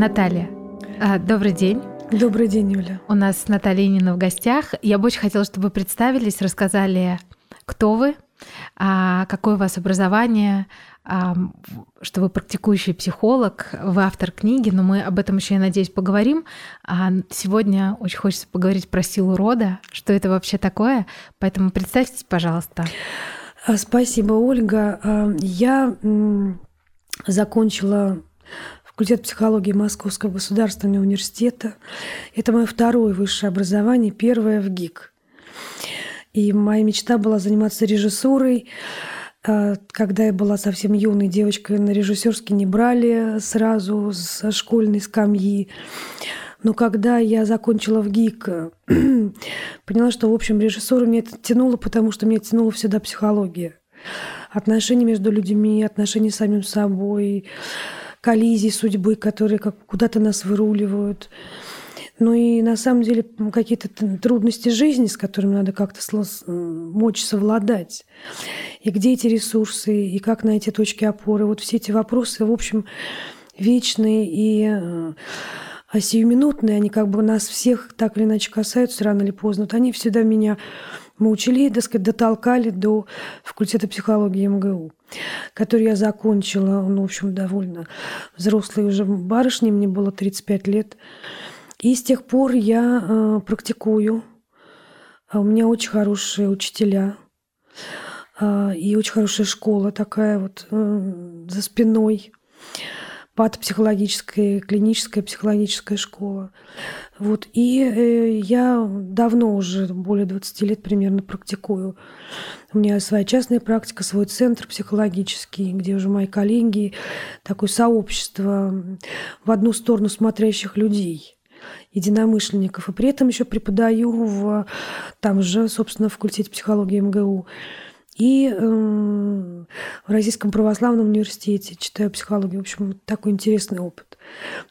Наталья, а, добрый день. Добрый день, Юля. У нас Наталья Нина в гостях. Я бы очень хотела, чтобы вы представились, рассказали, кто вы, а, какое у вас образование, а, что вы практикующий психолог, вы автор книги, но мы об этом еще, я надеюсь, поговорим. Сегодня очень хочется поговорить про силу рода, что это вообще такое, поэтому представьтесь, пожалуйста. Спасибо, Ольга. Я закончила факультет психологии Московского государственного университета. Это мое второе высшее образование, первое в ГИК. И моя мечта была заниматься режиссурой. А, когда я была совсем юной девочкой, на режиссерский не брали сразу со школьной скамьи. Но когда я закончила в ГИК, поняла, что, в общем, режиссура мне это тянуло, потому что меня тянула всегда психология. Отношения между людьми, отношения с самим собой, коллизий судьбы, которые как куда-то нас выруливают. Ну и на самом деле какие-то трудности жизни, с которыми надо как-то мочь совладать. И где эти ресурсы, и как найти точки опоры. Вот все эти вопросы, в общем, вечные и а сиюминутные, они как бы нас всех так или иначе касаются рано или поздно. Вот они всегда меня мы учили, так сказать, дотолкали до факультета психологии МГУ, который я закончила. Ну, в общем, довольно взрослой уже барышней, мне было 35 лет. И с тех пор я э, практикую. А у меня очень хорошие учителя э, и очень хорошая школа такая вот э, за спиной патопсихологическая, клиническая психологическая школа. Вот. И э, я давно уже, более 20 лет примерно практикую. У меня своя частная практика, свой центр психологический, где уже мои коллеги, такое сообщество в одну сторону смотрящих людей единомышленников. И при этом еще преподаю в там же, собственно, в факультете психологии МГУ и э, в Российском православном университете читаю психологию. В общем, такой интересный опыт.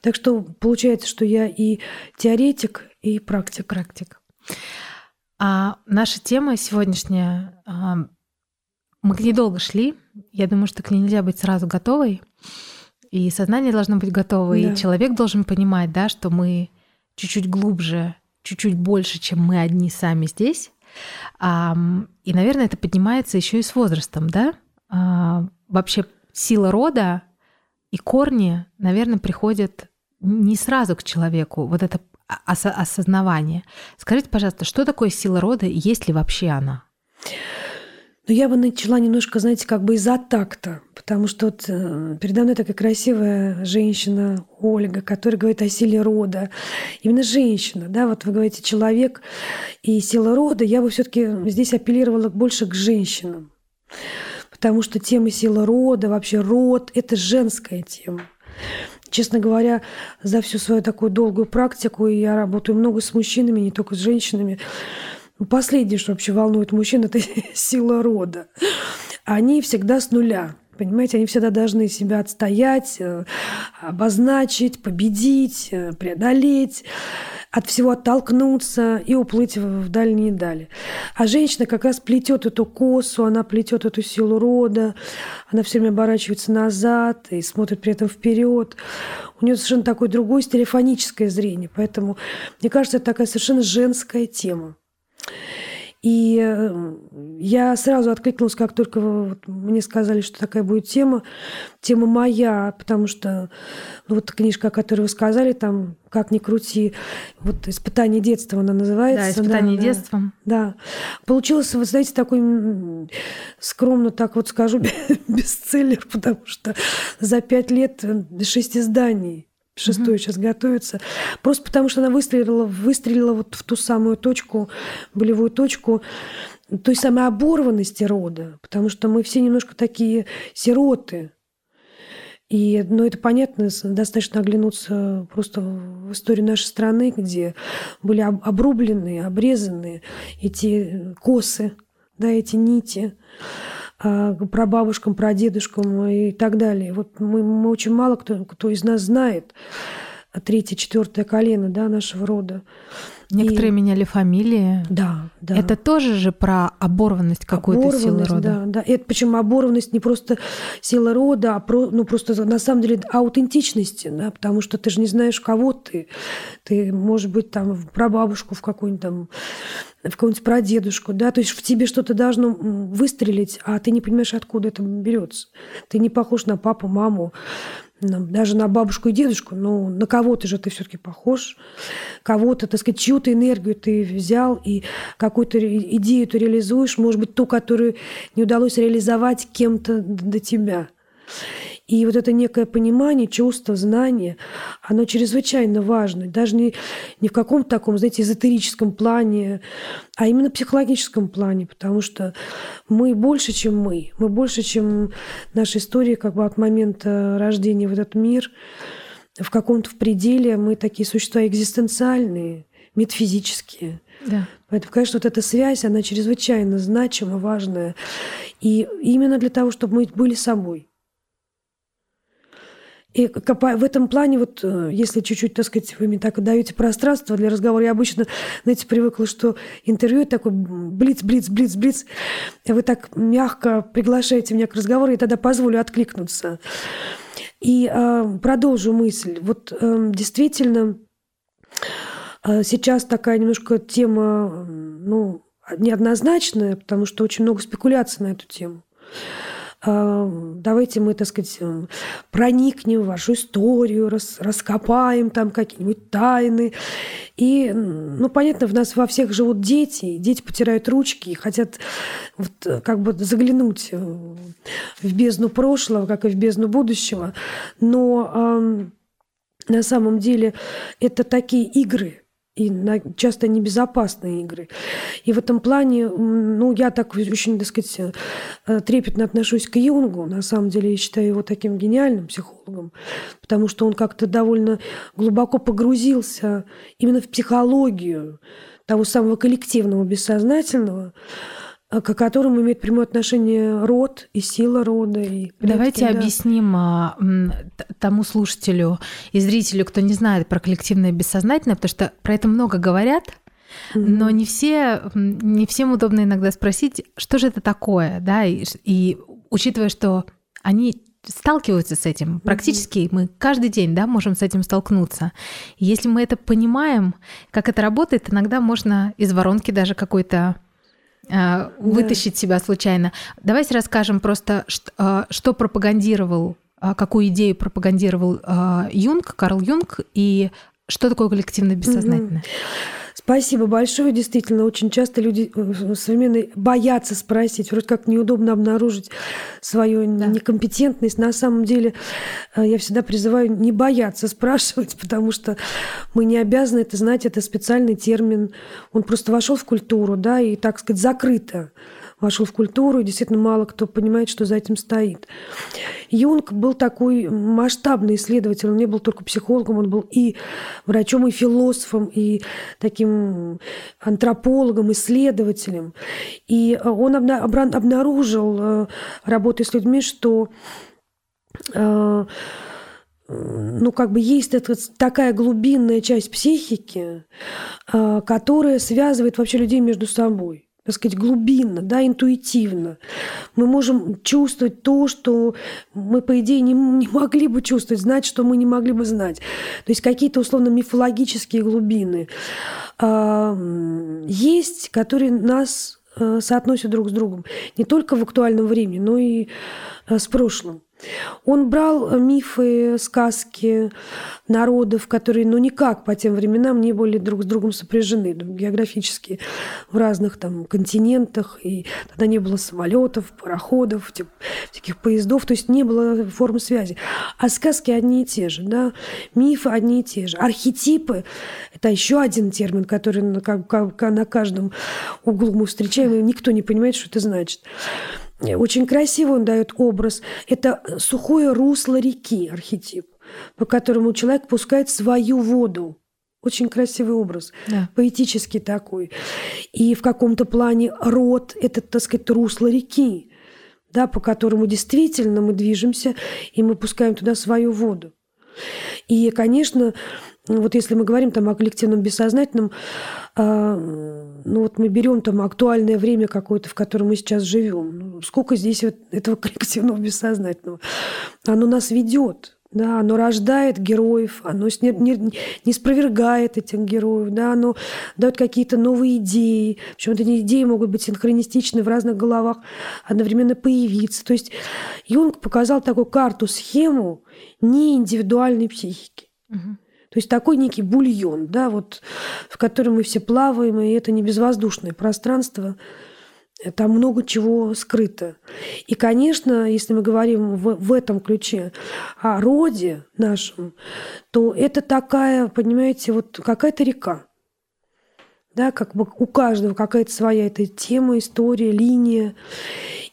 Так что получается, что я и теоретик, и практик. Практик. А наша тема сегодняшняя, а, мы к ней долго шли. Я думаю, что к ней нельзя быть сразу готовой. И сознание должно быть готово, да. и человек должен понимать, да, что мы чуть-чуть глубже, чуть-чуть больше, чем мы одни сами здесь. И, наверное, это поднимается еще и с возрастом, да? А, вообще сила рода и корни, наверное, приходят не сразу к человеку, вот это осознавание. Скажите, пожалуйста, что такое сила рода и есть ли вообще она? Но я бы начала немножко, знаете, как бы из-за такта, потому что вот э, передо мной такая красивая женщина Ольга, которая говорит о силе рода. Именно женщина, да, вот вы говорите человек и сила рода, я бы все таки здесь апеллировала больше к женщинам. Потому что тема силы рода, вообще род – это женская тема. Честно говоря, за всю свою такую долгую практику, я работаю много с мужчинами, не только с женщинами, ну, последнее, что вообще волнует мужчин, это сила рода. Они всегда с нуля. Понимаете, они всегда должны себя отстоять, э, обозначить, победить, э, преодолеть, от всего оттолкнуться и уплыть в дальние дали. А женщина как раз плетет эту косу, она плетет эту силу рода, она все время оборачивается назад и смотрит при этом вперед. У нее совершенно такое другое телефоническое зрение. Поэтому, мне кажется, это такая совершенно женская тема. И э, я сразу откликнулась, как только вот мне сказали, что такая будет тема. Тема моя, потому что ну, вот книжка, о которой вы сказали, там «Как ни крути», вот «Испытание детства» она называется. Да, «Испытание да, детством». Да, да. Получилось, вы знаете, такой скромно так вот скажу, бестселлер, потому что за пять лет э, шесть изданий шестой mm-hmm. сейчас готовится. Просто потому, что она выстрелила, выстрелила вот в ту самую точку, болевую точку той самой оборванности рода, потому что мы все немножко такие сироты. И, ну, это понятно, достаточно оглянуться просто в историю нашей страны, где были обрублены, обрезаны эти косы, да, эти нити. А, про бабушкам, про дедушкам и так далее. Вот мы, мы очень мало кто, кто из нас знает третье, четвертое колено да, нашего рода. Некоторые и... меняли фамилии. Да, да. Это тоже же про оборванность какой-то силы рода. Да, да. Это причем оборванность не просто сила рода, а про, ну просто на самом деле аутентичности, да, потому что ты же не знаешь, кого ты. Ты, может быть, там про бабушку в какую-нибудь там в какого-нибудь прадедушку, да, то есть в тебе что-то должно выстрелить, а ты не понимаешь, откуда это берется. Ты не похож на папу, маму, даже на бабушку и дедушку, но на кого-то же ты все-таки похож, кого-то, так сказать, чью-то энергию ты взял и какую-то идею ты реализуешь, может быть, ту, которую не удалось реализовать кем-то до тебя. И вот это некое понимание, чувство, знание, оно чрезвычайно важно. Даже не, не в каком-то таком, знаете, эзотерическом плане, а именно психологическом плане, потому что мы больше, чем мы. Мы больше, чем наша история как бы от момента рождения в этот мир. В каком-то в пределе мы такие существа экзистенциальные, метафизические. Да. Поэтому, конечно, вот эта связь, она чрезвычайно значима, важная. И именно для того, чтобы мы были собой. И в этом плане, вот э, если чуть-чуть, так сказать, вы мне так даете пространство для разговора, я обычно, знаете, привыкла, что интервью такой блиц, блиц, блиц, блиц. Вы так мягко приглашаете меня к разговору, и тогда позволю откликнуться. И э, продолжу мысль. Вот э, действительно, э, сейчас такая немножко тема, ну, неоднозначная, потому что очень много спекуляций на эту тему. А, давайте мы, так сказать, эм, проникнем в вашу историю, рас, раскопаем там какие-нибудь тайны. И, ну, понятно, в нас во всех живут дети, дети потирают ручки и хотят вот, э, как бы заглянуть э, в бездну прошлого, как и в бездну будущего. Но э, на самом деле это такие игры, и на, часто небезопасные игры. И в этом плане, ну, я так очень, так сказать, э, трепетно отношусь к Юнгу. На самом деле, я считаю его таким гениальным психологом, потому что он как-то довольно глубоко погрузился именно в психологию того самого коллективного бессознательного, к которому имеет прямое отношение род и сила рода. И предки, Давайте да. объясним а, тому слушателю и зрителю, кто не знает про коллективное бессознательное, потому что про это много говорят, mm-hmm. но не все, не всем удобно иногда спросить, что же это такое, да, и, и учитывая, что они сталкиваются с этим. Практически mm-hmm. мы каждый день да, можем с этим столкнуться. И если мы это понимаем, как это работает, иногда можно из воронки даже какой-то Вытащить да. себя случайно. Давайте расскажем просто, э, что пропагандировал, э, какую идею пропагандировал Юнг, Карл Юнг, и что такое коллективное бессознательное. Угу. Спасибо большое. Действительно, очень часто люди э, современные боятся спросить. Вроде как неудобно обнаружить свою да. некомпетентность. На самом деле э, я всегда призываю не бояться спрашивать, потому что мы не обязаны это знать. Это специальный термин. Он просто вошел в культуру, да, и, так сказать, закрыто вошел в культуру, и действительно мало кто понимает, что за этим стоит. Юнг был такой масштабный исследователь, он не был только психологом, он был и врачом, и философом, и таким антропологом, исследователем. И он обнаружил, э, работая с людьми, что э, ну, как бы есть эта, такая глубинная часть психики, э, которая связывает вообще людей между собой так сказать, глубинно, да, интуитивно. Мы можем чувствовать то, что мы, по идее, не, не могли бы чувствовать, знать, что мы не могли бы знать. То есть какие-то, условно, мифологические глубины а, есть, которые нас а, соотносят друг с другом. Не только в актуальном времени, но и а, с прошлым. Он брал мифы, сказки народов, которые ну, никак по тем временам не были друг с другом сопряжены географически в разных там континентах. И тогда не было самолетов, пароходов, типа, таких поездов, то есть не было формы связи. А сказки одни и те же, да? мифы одни и те же. Архетипы – это еще один термин, который на, на каждом углу мы встречаем, и никто не понимает, что это значит. Очень красиво он дает образ. Это сухое русло реки, архетип, по которому человек пускает свою воду. Очень красивый образ, да. поэтический такой. И в каком-то плане род – это, так сказать, русло реки, да, по которому действительно мы движемся, и мы пускаем туда свою воду. И, конечно, вот если мы говорим там о коллективном бессознательном, а, ну вот мы берем там актуальное время какое-то, в котором мы сейчас живем. Ну, сколько здесь вот этого коллективного бессознательного? Оно нас ведет. Да, оно рождает героев, оно не, не, не спровергает этих героев, да, оно дает какие-то новые идеи. Причем эти идеи могут быть синхронистичны в разных головах, одновременно появиться. То есть Юнг показал такую карту, схему не индивидуальной психики. Угу. То есть такой некий бульон, да, вот, в котором мы все плаваем, и это не безвоздушное пространство, там много чего скрыто. И, конечно, если мы говорим в, в этом ключе о роде нашем, то это такая, понимаете, вот какая-то река. Да, как бы у каждого какая-то своя эта тема, история, линия.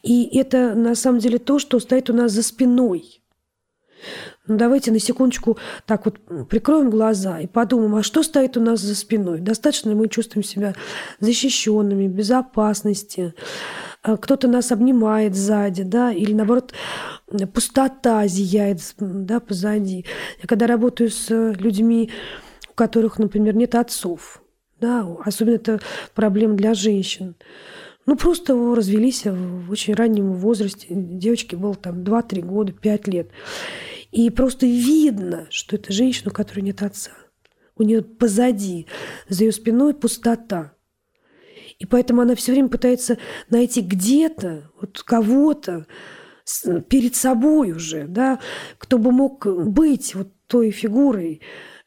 И это на самом деле то, что стоит у нас за спиной. Ну, давайте на секундочку так вот прикроем глаза и подумаем, а что стоит у нас за спиной? Достаточно мы чувствуем себя защищенными, в безопасности? А кто-то нас обнимает сзади, да, или наоборот пустота зияет да, позади. Я когда работаю с людьми, у которых, например, нет отцов, да, особенно это проблема для женщин, ну, просто развелись в очень раннем возрасте. Девочке было там 2-3 года, 5 лет. И просто видно, что это женщина, у которой нет отца. У нее позади, за ее спиной пустота. И поэтому она все время пытается найти где-то вот кого-то перед собой уже, да, кто бы мог быть вот той фигурой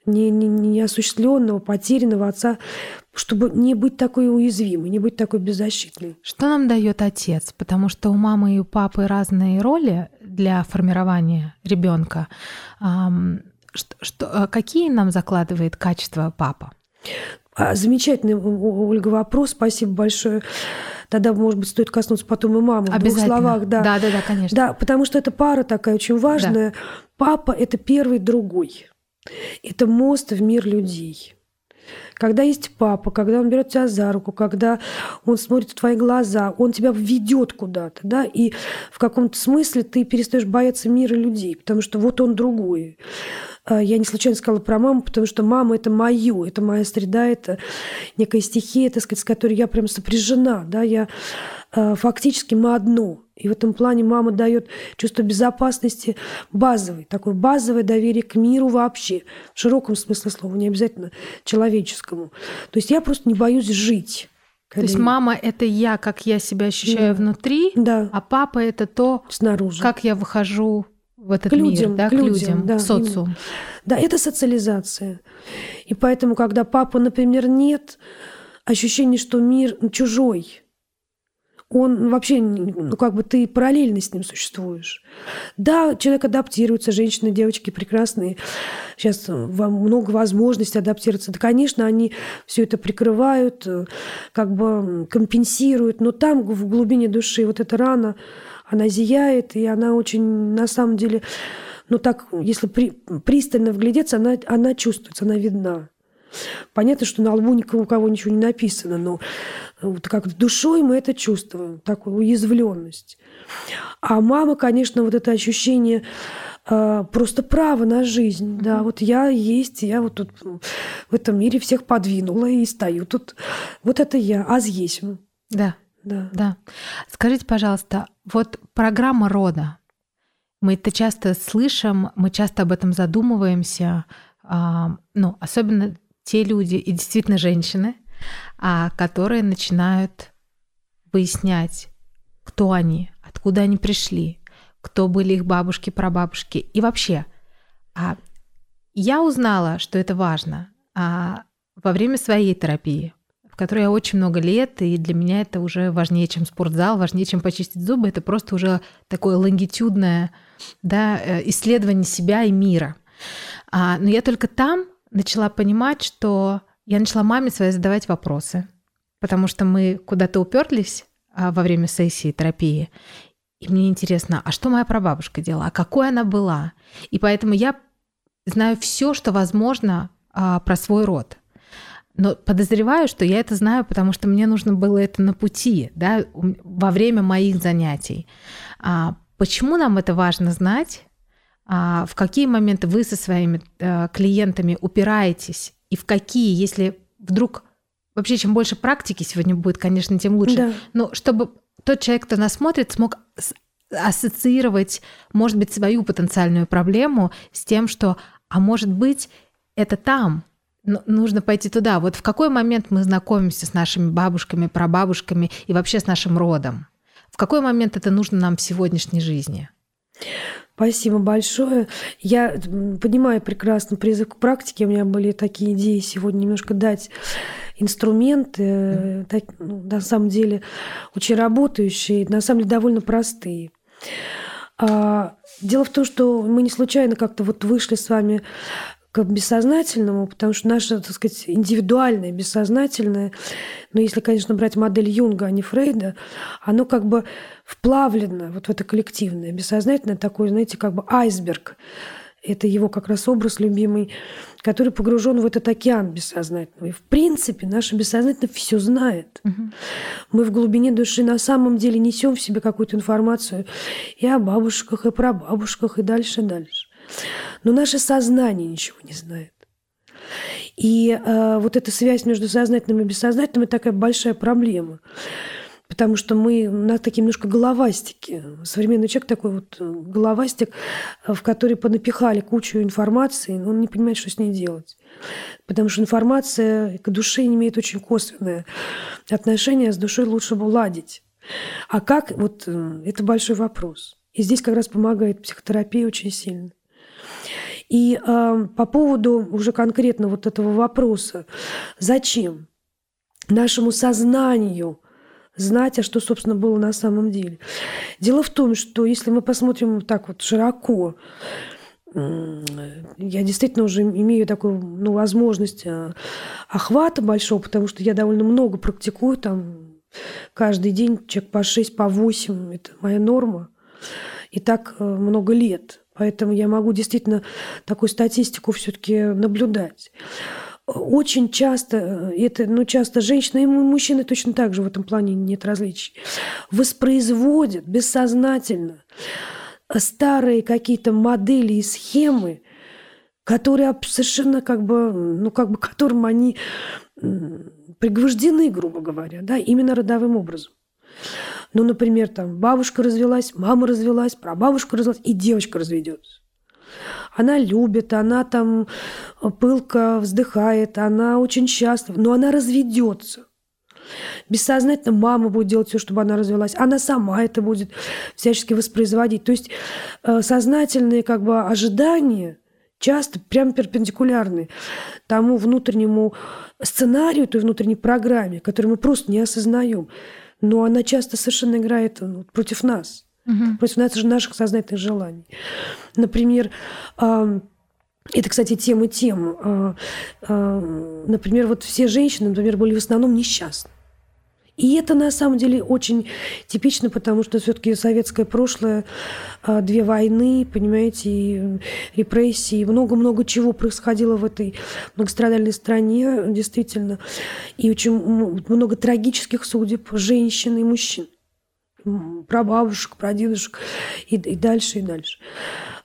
не, не, неосуществленного, потерянного отца, чтобы не быть такой уязвимой, не быть такой беззащитной. Что нам дает отец? Потому что у мамы и у папы разные роли для формирования ребенка. Что, что, а какие нам закладывает качество папа? А, замечательный, Ольга, вопрос. Спасибо большое. Тогда, может быть, стоит коснуться потом и мамы. В двух словах, да. Да, да, да, конечно. Да, потому что эта пара такая очень важная. Да. Папа – это первый другой. Это мост в мир людей. Когда есть папа, когда он берет тебя за руку, когда он смотрит в твои глаза, он тебя ведет куда-то, да, и в каком-то смысле ты перестаешь бояться мира людей, потому что вот он другой. А, я не случайно сказала про маму, потому что мама – это мое, это моя среда, это некая стихия, так сказать, с которой я прям сопряжена. Да? Я, а, фактически мы одно. И в этом плане мама дает чувство безопасности базовый, такое базовое доверие к миру вообще, в широком смысле слова, не обязательно человеческому. То есть я просто не боюсь жить. То есть мама это я, как я себя ощущаю да. внутри, да. а папа это то, снаружи, как я выхожу в этот к людям, мир, да, к, к людям, людям да, в социум. Да, это социализация. И поэтому, когда папы, например, нет, ощущение, что мир чужой, он вообще, ну, как бы ты параллельно с ним существуешь. Да, человек адаптируется, женщины, девочки прекрасные. Сейчас много возможностей адаптироваться. Да, конечно, они все это прикрывают, как бы компенсируют, но там в глубине души вот эта рана, она зияет, и она очень, на самом деле, ну так, если при, пристально вглядеться, она, она чувствуется, она видна. Понятно, что на лбу никого у кого ничего не написано, но вот как душой мы это чувствуем, такую уязвленность. А мама, конечно, вот это ощущение э, просто права на жизнь. Mm-hmm. Да, вот я есть, я вот тут в этом мире всех подвинула и стою тут. Вот это я, а здесь. Да. Да. да. Скажите, пожалуйста, вот программа рода. Мы это часто слышим, мы часто об этом задумываемся. А, ну, особенно те люди и действительно женщины, а, которые начинают выяснять, кто они, откуда они пришли, кто были их бабушки, прабабушки и вообще. А, я узнала, что это важно а, во время своей терапии которой я очень много лет, и для меня это уже важнее, чем спортзал, важнее, чем почистить зубы. Это просто уже такое лонгитюдное да, э, исследование себя и мира. А, но я только там начала понимать, что я начала маме своей задавать вопросы, потому что мы куда-то уперлись а, во время сессии терапии, и мне интересно, а что моя прабабушка делала, а какой она была? И поэтому я знаю все, что возможно а, про свой род. Но подозреваю, что я это знаю, потому что мне нужно было это на пути, да, во время моих занятий. А почему нам это важно знать? а, в какие моменты вы со своими а, клиентами упираетесь и в какие, если вдруг вообще чем больше практики сегодня будет, конечно, тем лучше. Да. Но чтобы тот человек, кто нас смотрит, смог ассоциировать, может быть, свою потенциальную проблему с тем, что, а может быть, это там, нужно пойти туда. Вот в какой момент мы знакомимся с нашими бабушками, прабабушками и вообще с нашим родом? В какой момент это нужно нам в сегодняшней жизни? Спасибо большое. Я понимаю прекрасно призыв к практике. У меня были такие идеи сегодня немножко дать инструменты, так, ну, на самом деле очень работающие, на самом деле довольно простые. А, дело в том, что мы не случайно как-то вот вышли с вами к бессознательному, потому что наше, так сказать, индивидуальное, бессознательное, но если, конечно, брать модель Юнга, а не Фрейда, оно как бы вплавлено вот в это коллективное, бессознательное такой, знаете, как бы айсберг. Это его как раз образ любимый, который погружен в этот океан бессознательного. И в принципе наше бессознательное все знает. Угу. Мы в глубине души на самом деле несем в себе какую-то информацию и о бабушках, и про бабушках, и дальше, и дальше. Но наше сознание ничего не знает. И э, вот эта связь между сознательным и бессознательным – это такая большая проблема. Потому что мы на такие немножко головастики. Современный человек такой вот э, головастик, э, в который понапихали кучу информации, он не понимает, что с ней делать. Потому что информация к душе не имеет очень косвенное отношение, с душой лучше бы ладить. А как? Вот э, это большой вопрос. И здесь как раз помогает психотерапия очень сильно. И э, по поводу уже конкретно вот этого вопроса, зачем нашему сознанию знать, а что, собственно, было на самом деле. Дело в том, что если мы посмотрим так вот широко, я действительно уже имею такую ну, возможность а, охвата большого, потому что я довольно много практикую там каждый день, человек по 6, по 8, это моя норма. И так э, много лет. Поэтому я могу действительно такую статистику все-таки наблюдать. Очень часто, это, ну, часто женщины и мужчины точно так же в этом плане нет различий, воспроизводят бессознательно старые какие-то модели и схемы, которые совершенно как бы, ну, как бы которым они пригвождены, грубо говоря, да, именно родовым образом. Ну, например, там бабушка развелась, мама развелась, прабабушка развелась, и девочка разведется. Она любит, она там пылко вздыхает, она очень счастлива, но она разведется. Бессознательно мама будет делать все, чтобы она развелась. Она сама это будет всячески воспроизводить. То есть э, сознательные как бы ожидания часто прям перпендикулярны тому внутреннему сценарию, той внутренней программе, которую мы просто не осознаем но она часто совершенно играет ну, против нас, угу. против нас, наших сознательных желаний. Например, это, кстати, тема тем. А, а, например, вот все женщины, например, были в основном несчастны. И это на самом деле очень типично, потому что все-таки советское прошлое, а, две войны, понимаете, и репрессии, много-много чего происходило в этой многострадальной стране, действительно. И очень много трагических судеб женщин и мужчин. Про бабушек, про дедушек и, и дальше, и дальше.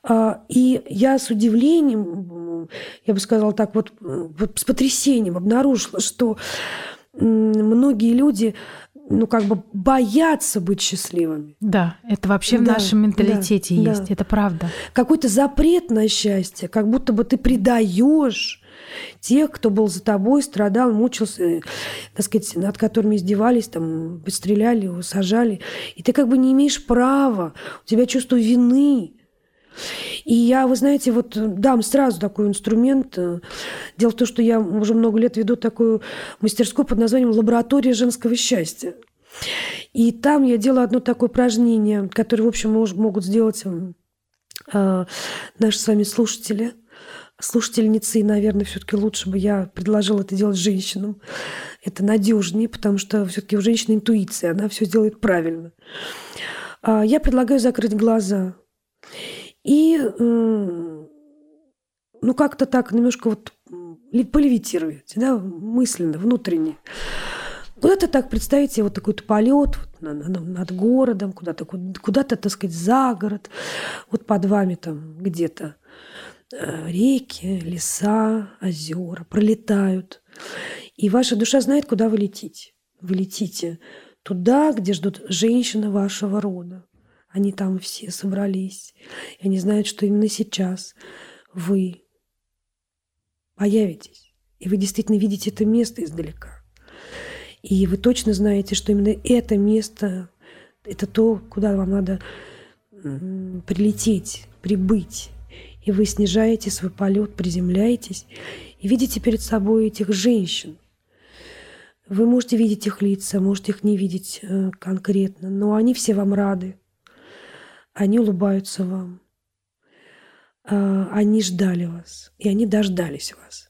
А, и я с удивлением, я бы сказала так, вот, вот с потрясением обнаружила, что многие люди ну, как бы боятся быть счастливыми. Да, это вообще да, в нашем менталитете да, есть, да. это правда. Какой-то запрет на счастье, как будто бы ты предаешь тех, кто был за тобой, страдал, мучился, так сказать, над которыми издевались, там, стреляли, сажали. И ты как бы не имеешь права, у тебя чувство вины. И я, вы знаете, вот дам сразу такой инструмент. Дело в том, что я уже много лет веду такую мастерскую под названием «Лаборатория женского счастья». И там я делаю одно такое упражнение, которое, в общем, могут сделать э, наши с вами слушатели, слушательницы, наверное, все-таки лучше бы я предложила это делать женщинам. Это надежнее, потому что все-таки у женщины интуиция, она все сделает правильно. А, я предлагаю закрыть глаза и ну, как-то так немножко вот полевитировать, да, мысленно, внутренне. Куда-то так представить себе вот такой полет вот, над городом, куда-то, куда-то, так сказать, за город. Вот под вами там где-то реки, леса, озера пролетают. И ваша душа знает, куда вы летите. Вы летите туда, где ждут женщины вашего рода. Они там все собрались. И они знают, что именно сейчас вы появитесь. И вы действительно видите это место издалека. И вы точно знаете, что именно это место – это то, куда вам надо прилететь, прибыть. И вы снижаете свой полет, приземляетесь и видите перед собой этих женщин. Вы можете видеть их лица, можете их не видеть э, конкретно, но они все вам рады. Они улыбаются вам. Э, они ждали вас, и они дождались вас.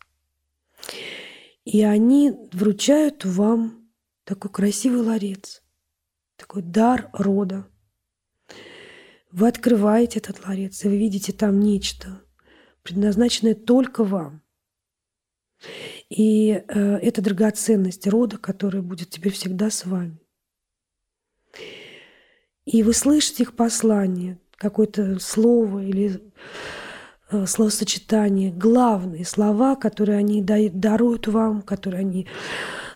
И они вручают вам такой красивый ларец, такой дар рода. Вы открываете этот ларец, и вы видите там нечто, предназначенное только вам. И э, это драгоценность рода, которая будет теперь всегда с вами. И вы слышите их послание, какое-то слово или э, словосочетание, главные слова, которые они даруют вам, которые они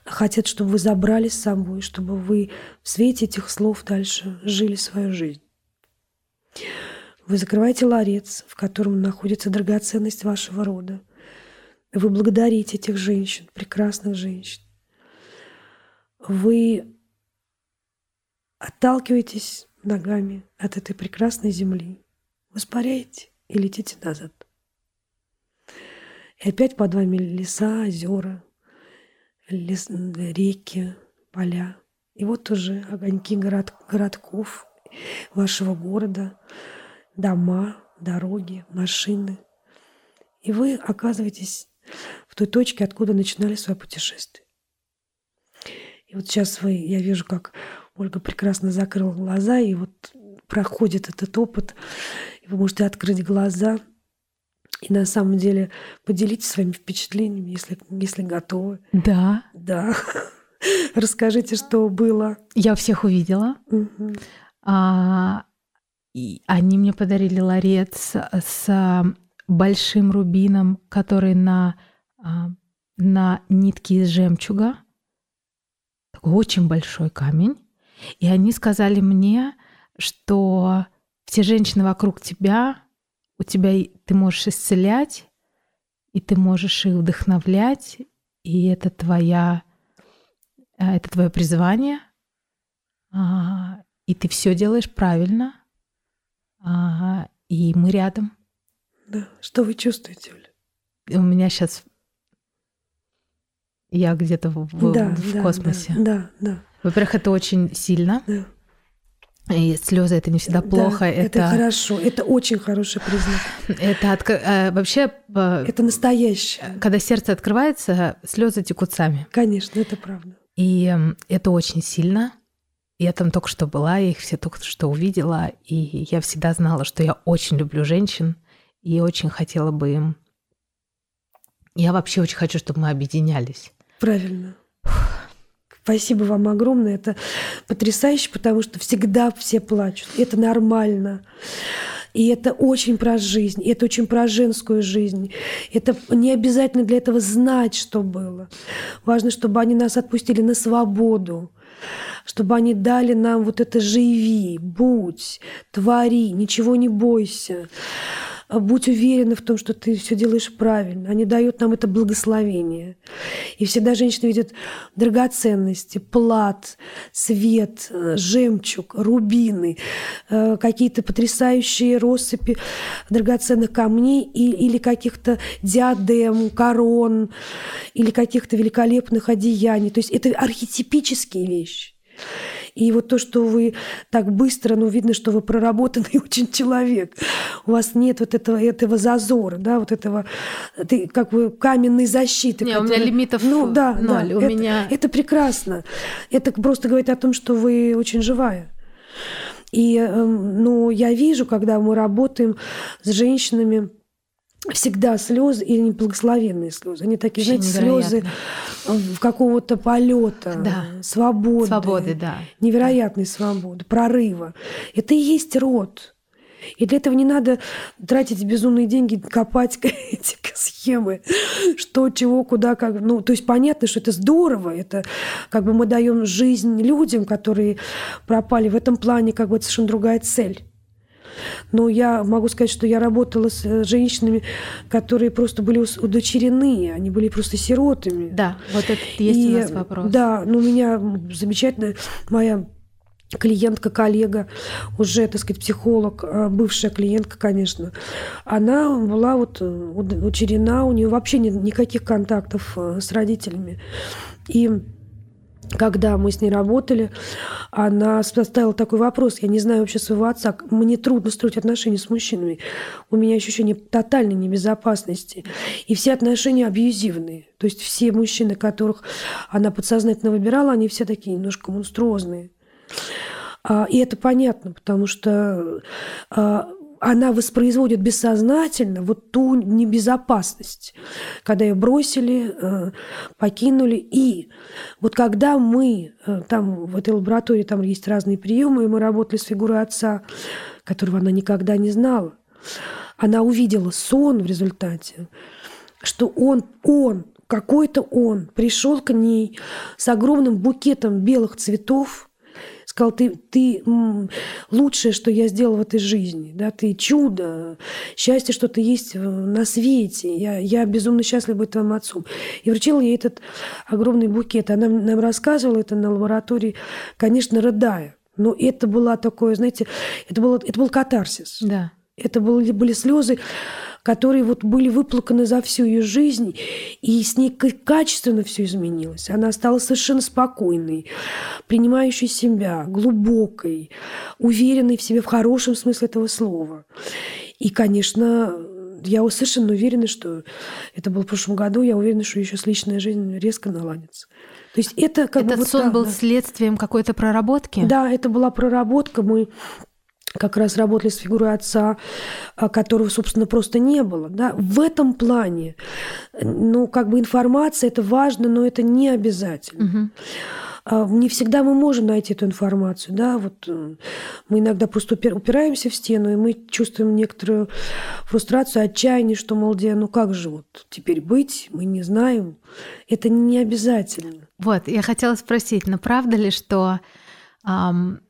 хотят, чтобы вы забрали с собой, чтобы вы в свете этих слов дальше жили свою жизнь. Вы закрываете ларец, в котором находится драгоценность вашего рода. Вы благодарите этих женщин, прекрасных женщин. Вы отталкиваетесь ногами от этой прекрасной земли, воспаряете и летите назад. И опять под вами леса, озера, лес, реки, поля. И вот уже огоньки город, городков вашего города, дома, дороги, машины. И вы оказываетесь в той точке, откуда начинали свое путешествие. И вот сейчас вы, я вижу, как Ольга прекрасно закрыла глаза, и вот проходит этот опыт, и вы можете открыть глаза и на самом деле поделитесь своими впечатлениями, если, если готовы. Да. Да. Расскажите, что было. Я всех увидела. Угу. А, и они мне подарили ларец с большим рубином, который на, а, на нитке из жемчуга. Такой очень большой камень. И они сказали мне, что все женщины вокруг тебя, у тебя ты можешь исцелять, и ты можешь их вдохновлять, и это твоя, а, это твое призвание, а, и ты все делаешь правильно, и мы рядом. Да. Что вы чувствуете, Оля? У меня сейчас я где-то в, да, в да, космосе. Да, да, да. Во-первых, это очень сильно. Да. И слезы это не всегда плохо. Да, это... это хорошо, это очень хороший признак. Это от... Э, вообще. Э, это настоящее. Когда сердце открывается, слезы текут сами. Конечно, это правда. И эм, это очень сильно. Я там только что была, я их все только что увидела, и я всегда знала, что я очень люблю женщин, и очень хотела бы им... Я вообще очень хочу, чтобы мы объединялись. Правильно. Спасибо вам огромное. Это потрясающе, потому что всегда все плачут. Это нормально. И это очень про жизнь, это очень про женскую жизнь. Это не обязательно для этого знать, что было. Важно, чтобы они нас отпустили на свободу, чтобы они дали нам вот это «живи», «будь», «твори», «ничего не бойся». Будь уверена в том, что ты все делаешь правильно. Они дают нам это благословение. И всегда женщина видит драгоценности, плат, свет, жемчуг, рубины, э, какие-то потрясающие россыпи драгоценных камней или каких-то диадем, корон, или каких-то великолепных одеяний. То есть это архетипические вещи. И вот то, что вы так быстро, ну, видно, что вы проработанный очень человек. У вас нет вот этого, этого зазора, да, вот этого, ты, как бы каменной защиты. Не, который, у меня лимитов ну, да, ноль. Да, у это, меня... это прекрасно. Это просто говорит о том, что вы очень живая. И, эм, ну, я вижу, когда мы работаем с женщинами, всегда слезы и неблагословенные слезы. Они такие, Вообще знаете, слезы в какого-то полета, да. свободы, свободы, да. невероятной свободы, прорыва. Это и есть род. И для этого не надо тратить безумные деньги, копать эти схемы, что, чего, куда, как. Ну, то есть понятно, что это здорово, это как бы мы даем жизнь людям, которые пропали. В этом плане как бы это совершенно другая цель. Но я могу сказать, что я работала с э, женщинами, которые просто были удочерены, они были просто сиротами. Да, вот это есть и, у нас вопрос. Да, ну у меня замечательная моя клиентка, коллега, уже, так сказать, психолог, э, бывшая клиентка, конечно, она была вот э, учерена, у нее вообще нет никаких контактов с родителями. И когда мы с ней работали, она поставила такой вопрос. Я не знаю вообще своего отца. Мне трудно строить отношения с мужчинами. У меня ощущение тотальной небезопасности. И все отношения абьюзивные. То есть все мужчины, которых она подсознательно выбирала, они все такие немножко монструозные. А, и это понятно, потому что а, она воспроизводит бессознательно вот ту небезопасность, когда ее бросили, э, покинули. И вот когда мы э, там в этой лаборатории, там есть разные приемы, и мы работали с фигурой отца, которого она никогда не знала, она увидела сон в результате, что он, он, какой-то он пришел к ней с огромным букетом белых цветов – сказал, ты, ты лучшее, что я сделал в этой жизни, да, ты чудо, счастье, что ты есть на свете, я, я безумно счастлива быть твоим отцом. И вручила ей этот огромный букет. Она нам рассказывала это на лаборатории, конечно, рыдая. Но это было такое, знаете, это, было, это был катарсис. Да. Это были, были слезы которые вот были выплаканы за всю ее жизнь, и с ней качественно все изменилось. Она стала совершенно спокойной, принимающей себя, глубокой, уверенной в себе в хорошем смысле этого слова. И, конечно, я совершенно уверена, что это было в прошлом году, я уверена, что еще с личной жизнью резко наладится. То есть это как Этот бы вот сон так, был да. следствием какой-то проработки? Да, это была проработка. Мы как раз работали с фигурой отца, а, которого, собственно, просто не было. Да? В этом плане, ну, как бы информация – это важно, но это не обязательно. Угу. Не всегда мы можем найти эту информацию. Да? Вот э, мы иногда просто упираемся в стену, и мы чувствуем некоторую фрустрацию, отчаяние, что, мол, где, ну как же вот теперь быть, мы не знаем. Это не обязательно. Вот, я хотела спросить, но правда ли, что Um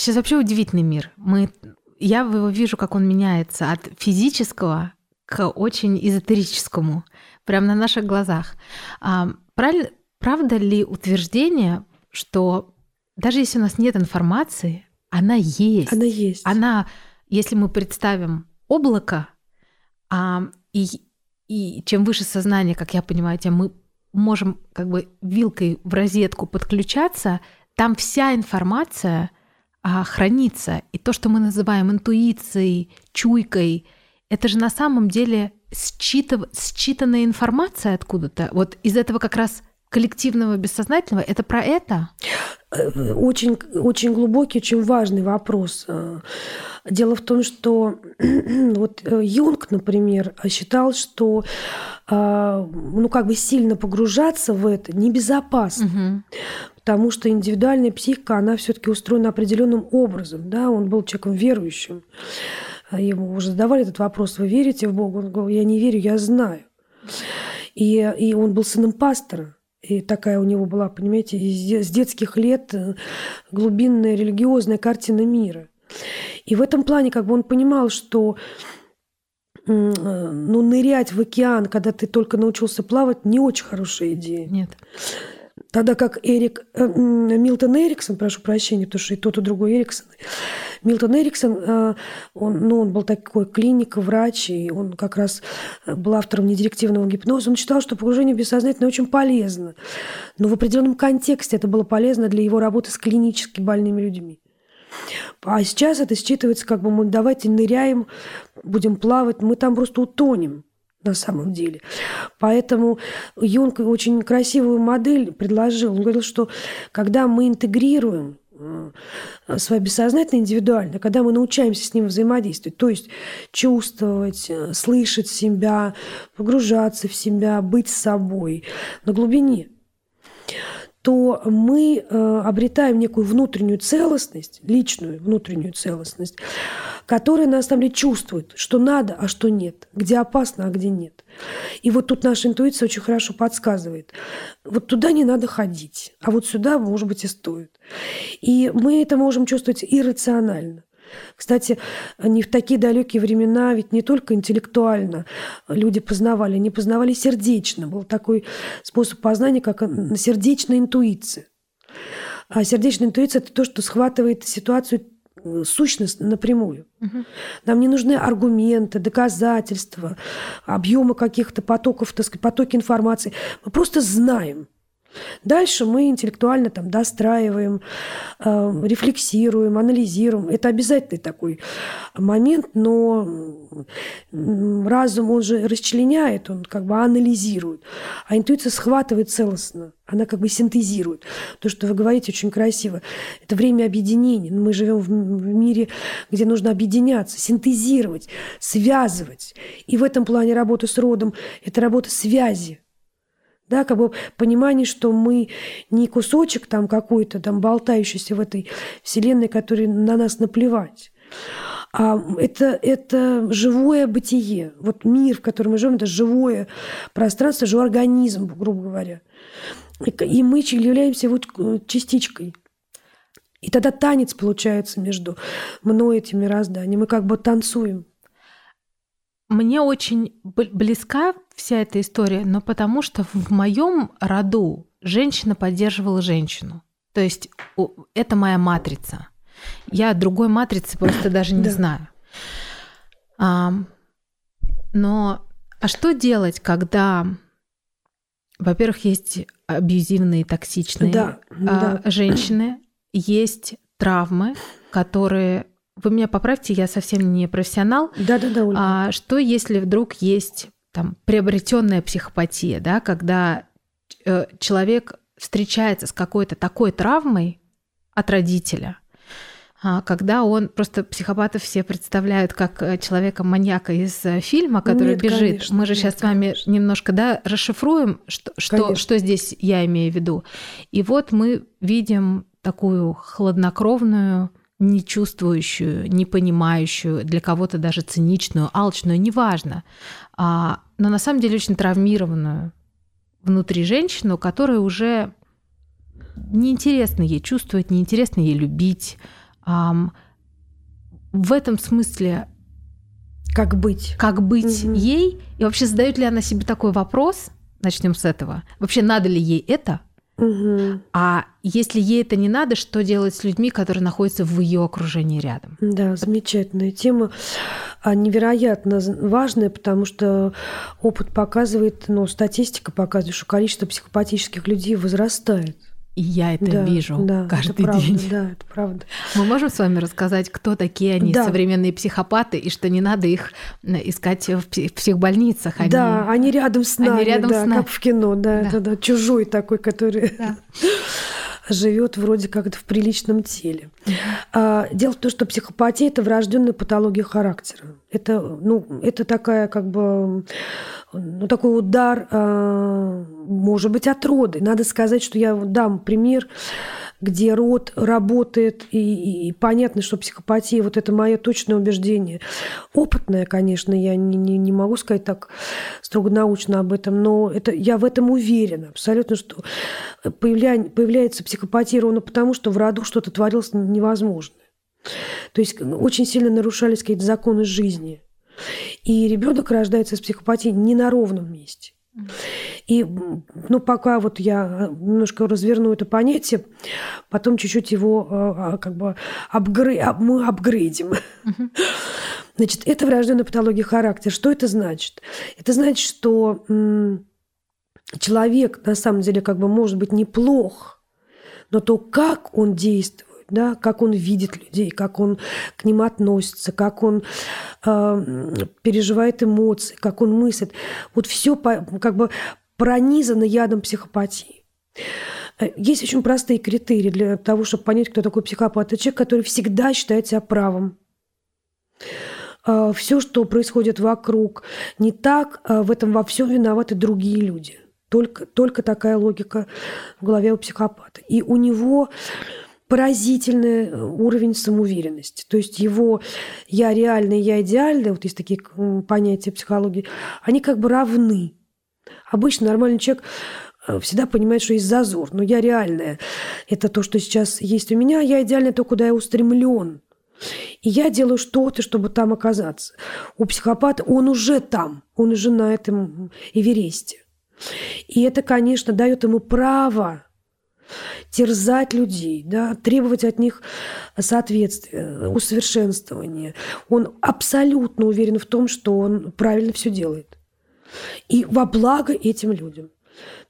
Сейчас вообще удивительный мир. Мы, я его вижу, как он меняется от физического к очень эзотерическому, прямо на наших глазах. А, правильно, правда ли утверждение, что даже если у нас нет информации, она есть. Она есть. Она, если мы представим облако, а, и, и чем выше сознание, как я понимаю, тем мы можем как бы вилкой в розетку подключаться, там вся информация а, хранится. И то, что мы называем интуицией, чуйкой, это же на самом деле считав... считанная информация откуда-то. Вот из этого как раз коллективного бессознательного, это про это? Э, очень, очень глубокий, очень важный вопрос. Э, дело в том, что вот э, Юнг, например, считал, что ну, как бы сильно погружаться в это небезопасно. Угу потому что индивидуальная психика, она все-таки устроена определенным образом. Да? Он был человеком верующим. Ему уже задавали этот вопрос, вы верите в Бога? Он говорил, я не верю, я знаю. И, и он был сыном пастора. И такая у него была, понимаете, с детских лет э, глубинная религиозная картина мира. И в этом плане как бы он понимал, что э, ну, нырять в океан, когда ты только научился плавать, не очень хорошая идея. Нет. Тогда как Эрик, э, Милтон Эриксон, прошу прощения, потому что и тот, и другой Эриксон, Милтон Эриксон, э, он, ну, он был такой клиник, врач, и он как раз был автором недирективного гипноза. Он считал, что погружение в бессознательное очень полезно. Но в определенном контексте это было полезно для его работы с клинически больными людьми. А сейчас это считывается как бы мы давайте ныряем, будем плавать, мы там просто утонем на самом деле. Поэтому Юнг очень красивую модель предложил. Он говорил, что когда мы интегрируем э, свое бессознательное индивидуально, когда мы научаемся с ним взаимодействовать, то есть чувствовать, э, слышать себя, погружаться в себя, быть собой на глубине, то мы э, обретаем некую внутреннюю целостность, личную внутреннюю целостность, которая на самом чувствует, что надо, а что нет, где опасно, а где нет. И вот тут наша интуиция очень хорошо подсказывает. Вот туда не надо ходить, а вот сюда, может быть, и стоит. И мы это можем чувствовать иррационально. Кстати, не в такие далекие времена, ведь не только интеллектуально люди познавали, они познавали сердечно. Был такой способ познания, как сердечная интуиция. А сердечная интуиция – это то, что схватывает ситуацию э, сущность напрямую. Угу. Нам не нужны аргументы, доказательства, объемы каких-то потоков, так сказать, потоки информации. Мы просто знаем – Дальше мы интеллектуально там достраиваем, э, рефлексируем, анализируем. Это обязательный такой момент, но разум, он же расчленяет, он как бы анализирует, а интуиция схватывает целостно, она как бы синтезирует. То, что вы говорите очень красиво, это время объединения. Мы живем в мире, где нужно объединяться, синтезировать, связывать. И в этом плане работа с родом – это работа связи да, как бы понимание, что мы не кусочек там какой-то там болтающийся в этой вселенной, который на нас наплевать. А это, это живое бытие. Вот мир, в котором мы живем, это живое пространство, живой организм, грубо говоря. И мы являемся вот частичкой. И тогда танец получается между мной и этим мирозданием. Мы как бы танцуем. Мне очень близка вся эта история, но потому что в моем роду женщина поддерживала женщину. То есть это моя матрица. Я другой матрицы просто даже не знаю. но а что делать, когда, во-первых, есть абьюзивные, токсичные да, а, да. женщины, есть травмы, которые вы меня поправьте, я совсем не профессионал. Да, да, да. А что если вдруг есть там приобретенная психопатия, да, когда э, человек встречается с какой-то такой травмой от родителя, а, когда он просто психопатов все представляют как э, человека-маньяка из э, фильма, который нет, бежит. Конечно, Мы же нет, сейчас с вами конечно. немножко да, расшифруем, что, что, что здесь я имею в виду. И вот мы видим такую хладнокровную не чувствующую, не понимающую, для кого-то даже циничную, алчную, неважно, а, но на самом деле очень травмированную внутри женщину, которая уже неинтересно ей чувствовать, неинтересно ей любить. А, в этом смысле как быть? Как быть угу. ей? И вообще задает ли она себе такой вопрос? Начнем с этого. Вообще надо ли ей это? Угу. А если ей это не надо, что делать с людьми, которые находятся в ее окружении рядом? Да, замечательная тема, а, невероятно важная, потому что опыт показывает, ну, статистика показывает, что количество психопатических людей возрастает. И я это да, вижу да, каждый это правда, день. Да, это правда. Мы можем с вами рассказать, кто такие они, да. современные психопаты, и что не надо их искать в психбольницах. Они, да, они рядом с нами, они рядом да, с нами. как в кино, да, да. Это, да, чужой такой, который да. живет вроде как в приличном теле. А, дело в том, что психопатия это врожденная патология характера. Это, ну, это такая как бы ну, такой удар, а, может быть, от рода. Надо сказать, что я дам пример, где род работает, и, и, понятно, что психопатия, вот это мое точное убеждение. Опытное, конечно, я не, не, не могу сказать так строго научно об этом, но это, я в этом уверена абсолютно, что появля, появляется психопатия ровно потому, что в роду что-то творилось невозможное. То есть очень сильно нарушались какие-то законы жизни – и ребенок рождается с психопатией не на ровном месте. И ну, пока вот я немножко разверну это понятие, потом чуть-чуть его а, а, как бы апгрей, мы апгрейдим. Значит, это врожденная патология характера. Что это значит? Это значит, что человек на самом деле как бы может быть неплох, но то, как он действует, да, как он видит людей, как он к ним относится, как он э, переживает эмоции, как он мыслит. Вот все как бы пронизано ядом психопатии. Э, есть очень простые критерии для того, чтобы понять, кто такой психопат. Это человек, который всегда считает себя правым. А, Все, что происходит вокруг не так, а в этом во всем виноваты другие люди. Только, только такая логика в голове у психопата. И у него поразительный э, уровень самоуверенности. То есть его «я реальный», «я идеальный», вот есть такие понятия психологии, они как бы равны. Обычно нормальный человек э, всегда понимает, что есть зазор. Но я реальная. Это то, что сейчас есть у меня. Я идеальная то, куда я устремлен. И я делаю что-то, чтобы там оказаться. У психопата он уже там. Он уже на этом Эвересте. И это, конечно, дает ему право терзать людей, да, требовать от них соответствия, усовершенствования. Он абсолютно уверен в том, что он правильно все делает. И во благо этим людям.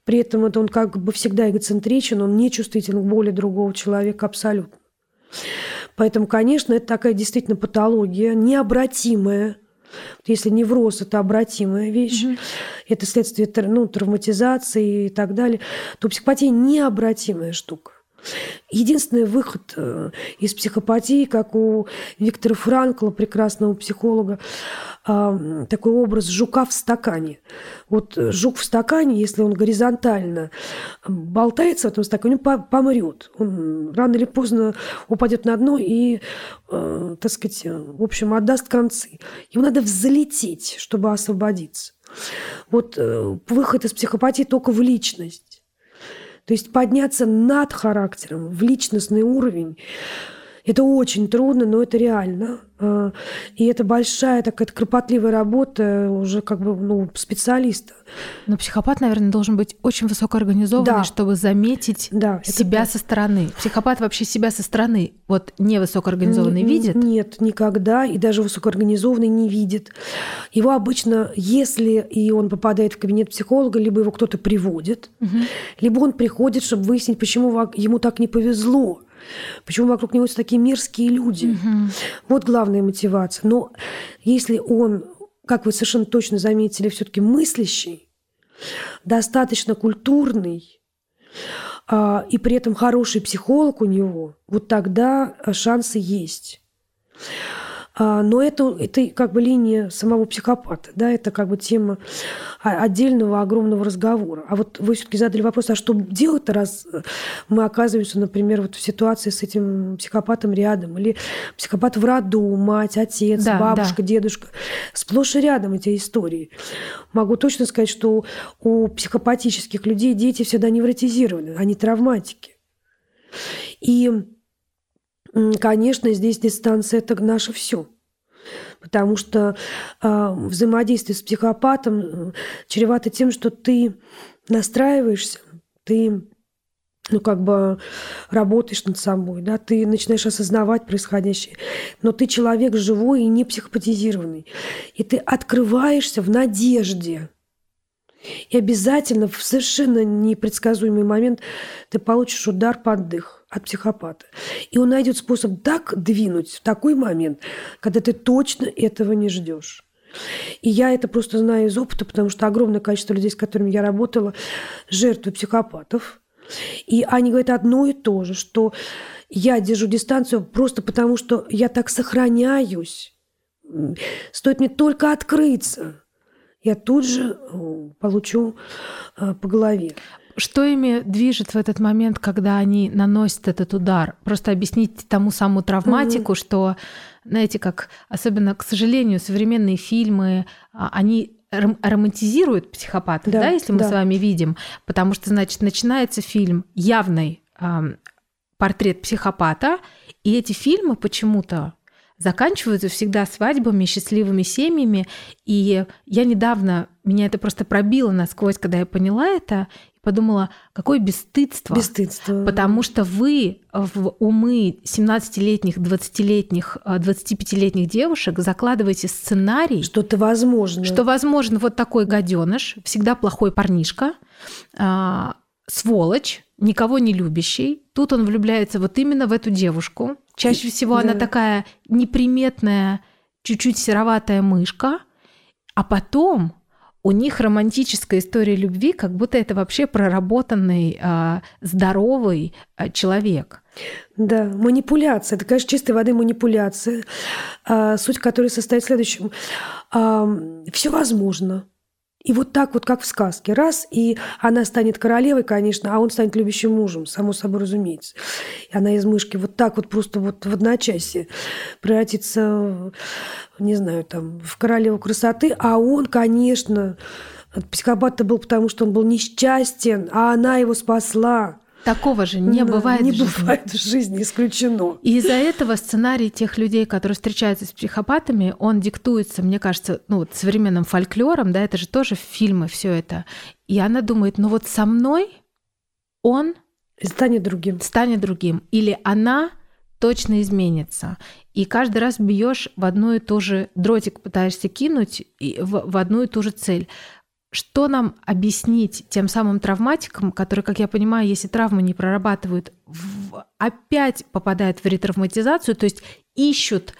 При этом это он как бы всегда эгоцентричен, он не чувствителен к боли другого человека абсолютно. Поэтому, конечно, это такая действительно патология, необратимая, если невроз – это обратимая вещь, угу. это следствие ну, травматизации и так далее, то психопатия – необратимая штука. Единственный выход э, из психопатии, как у Виктора Франкла, прекрасного психолога, а, такой образ жука в стакане. Вот э, жук в стакане, если он горизонтально болтается в этом стакане, он помрет. Он рано или поздно упадет на дно и, э, так сказать, в общем, отдаст концы. Ему надо взлететь, чтобы освободиться. Вот выход из психопатии только в личность. То есть подняться над характером в личностный уровень, это очень трудно, но это реально. А, и это большая такая кропотливая работа уже как бы ну, специалиста. Но психопат, наверное, должен быть очень высокоорганизованный, да. чтобы заметить да, себя со стороны. Психопат вообще себя со стороны вот не высокоорганизованный видит? Нет, никогда. И даже высокоорганизованный не видит. Его обычно, если и он попадает в кабинет психолога, либо его кто-то приводит, угу. либо он приходит, чтобы выяснить, почему ему так не повезло. Почему вокруг него такие мерзкие люди? Угу. Вот главная мотивация. Но если он, как вы совершенно точно заметили, все-таки мыслящий, достаточно культурный, а, и при этом хороший психолог у него, вот тогда шансы есть. А, но это, это как бы линия самого психопата, да, это как бы тема отдельного огромного разговора. А вот вы все-таки задали вопрос, а что делать-то, раз мы оказываемся, например, вот в ситуации с этим психопатом рядом, или психопат в роду, мать, отец, да, бабушка, да. дедушка. Сплошь и рядом эти истории. Могу точно сказать, что у психопатических людей дети всегда невротизированы, они травматики. И Конечно, здесь дистанция – это наше все. Потому что э, взаимодействие с психопатом э, чревато тем, что ты настраиваешься, ты ну, как бы работаешь над собой, да, ты начинаешь осознавать происходящее, но ты человек живой и не психопатизированный, и ты открываешься в надежде, и обязательно в совершенно непредсказуемый момент ты получишь удар под дых от психопата. И он найдет способ так двинуть в такой момент, когда ты точно этого не ждешь. И я это просто знаю из опыта, потому что огромное количество людей, с которыми я работала, жертвы психопатов. И они говорят одно и то же, что я держу дистанцию просто потому, что я так сохраняюсь. Стоит мне только открыться, я тут же э, получу э, по голове. Что ими движет в этот момент, когда они наносят этот удар? Просто объяснить тому самую травматику, mm-hmm. что, знаете, как особенно, к сожалению, современные фильмы, а, они романтизируют психопатов, да, да если мы да. с вами видим, потому что, значит, начинается фильм явный э, портрет психопата, и эти фильмы почему-то заканчиваются всегда свадьбами, счастливыми семьями. И я недавно, меня это просто пробило насквозь, когда я поняла это, подумала, какое бесстыдство. Бесстыдство. Потому что вы в умы 17-летних, 20-летних, 25-летних девушек закладываете сценарий. Что-то возможно. Что возможно вот такой гаденыш, всегда плохой парнишка, а, сволочь, никого не любящий. Тут он влюбляется вот именно в эту девушку. Чаще всего да. она такая неприметная, чуть-чуть сероватая мышка. А потом у них романтическая история любви, как будто это вообще проработанный, а, здоровый а, человек. Да, манипуляция. Это, конечно, чистой воды манипуляция, а, суть которой состоит в следующем. Все возможно. И вот так вот, как в сказке, раз, и она станет королевой, конечно, а он станет любящим мужем, само собой разумеется. И она из мышки вот так вот просто вот в одночасье превратится, не знаю, там, в королеву красоты, а он, конечно, психопат был потому, что он был несчастен, а она его спасла. Такого же не да, бывает не в жизни. бывает в жизни, исключено. И из-за этого сценарий тех людей, которые встречаются с психопатами, он диктуется, мне кажется, ну, вот современным фольклором, да, это же тоже фильмы, все это. И она думает, ну вот со мной он станет другим. Станет другим. Или она точно изменится. И каждый раз бьешь в одну и ту же дротик, пытаешься кинуть в, в одну и ту же цель. Что нам объяснить тем самым травматикам, которые, как я понимаю, если травмы не прорабатывают, в... опять попадают в ретравматизацию, то есть ищут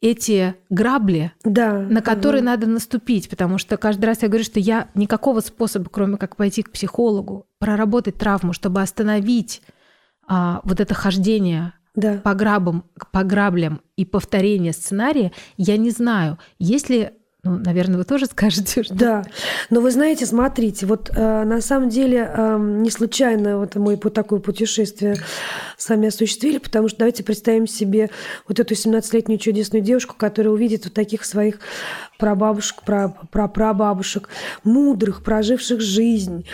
эти грабли, да, на которые угу. надо наступить, потому что каждый раз я говорю, что я никакого способа, кроме как пойти к психологу, проработать травму, чтобы остановить а, вот это хождение да. по грабам, по граблям и повторение сценария, я не знаю. Если ну, наверное, вы тоже скажете, что... Да, но вы знаете, смотрите, вот э, на самом деле э, не случайно вот мы по такое путешествие сами осуществили, потому что давайте представим себе вот эту 17-летнюю чудесную девушку, которая увидит вот таких своих прабабушек, пра, пра, прабабушек, мудрых, проживших жизнь,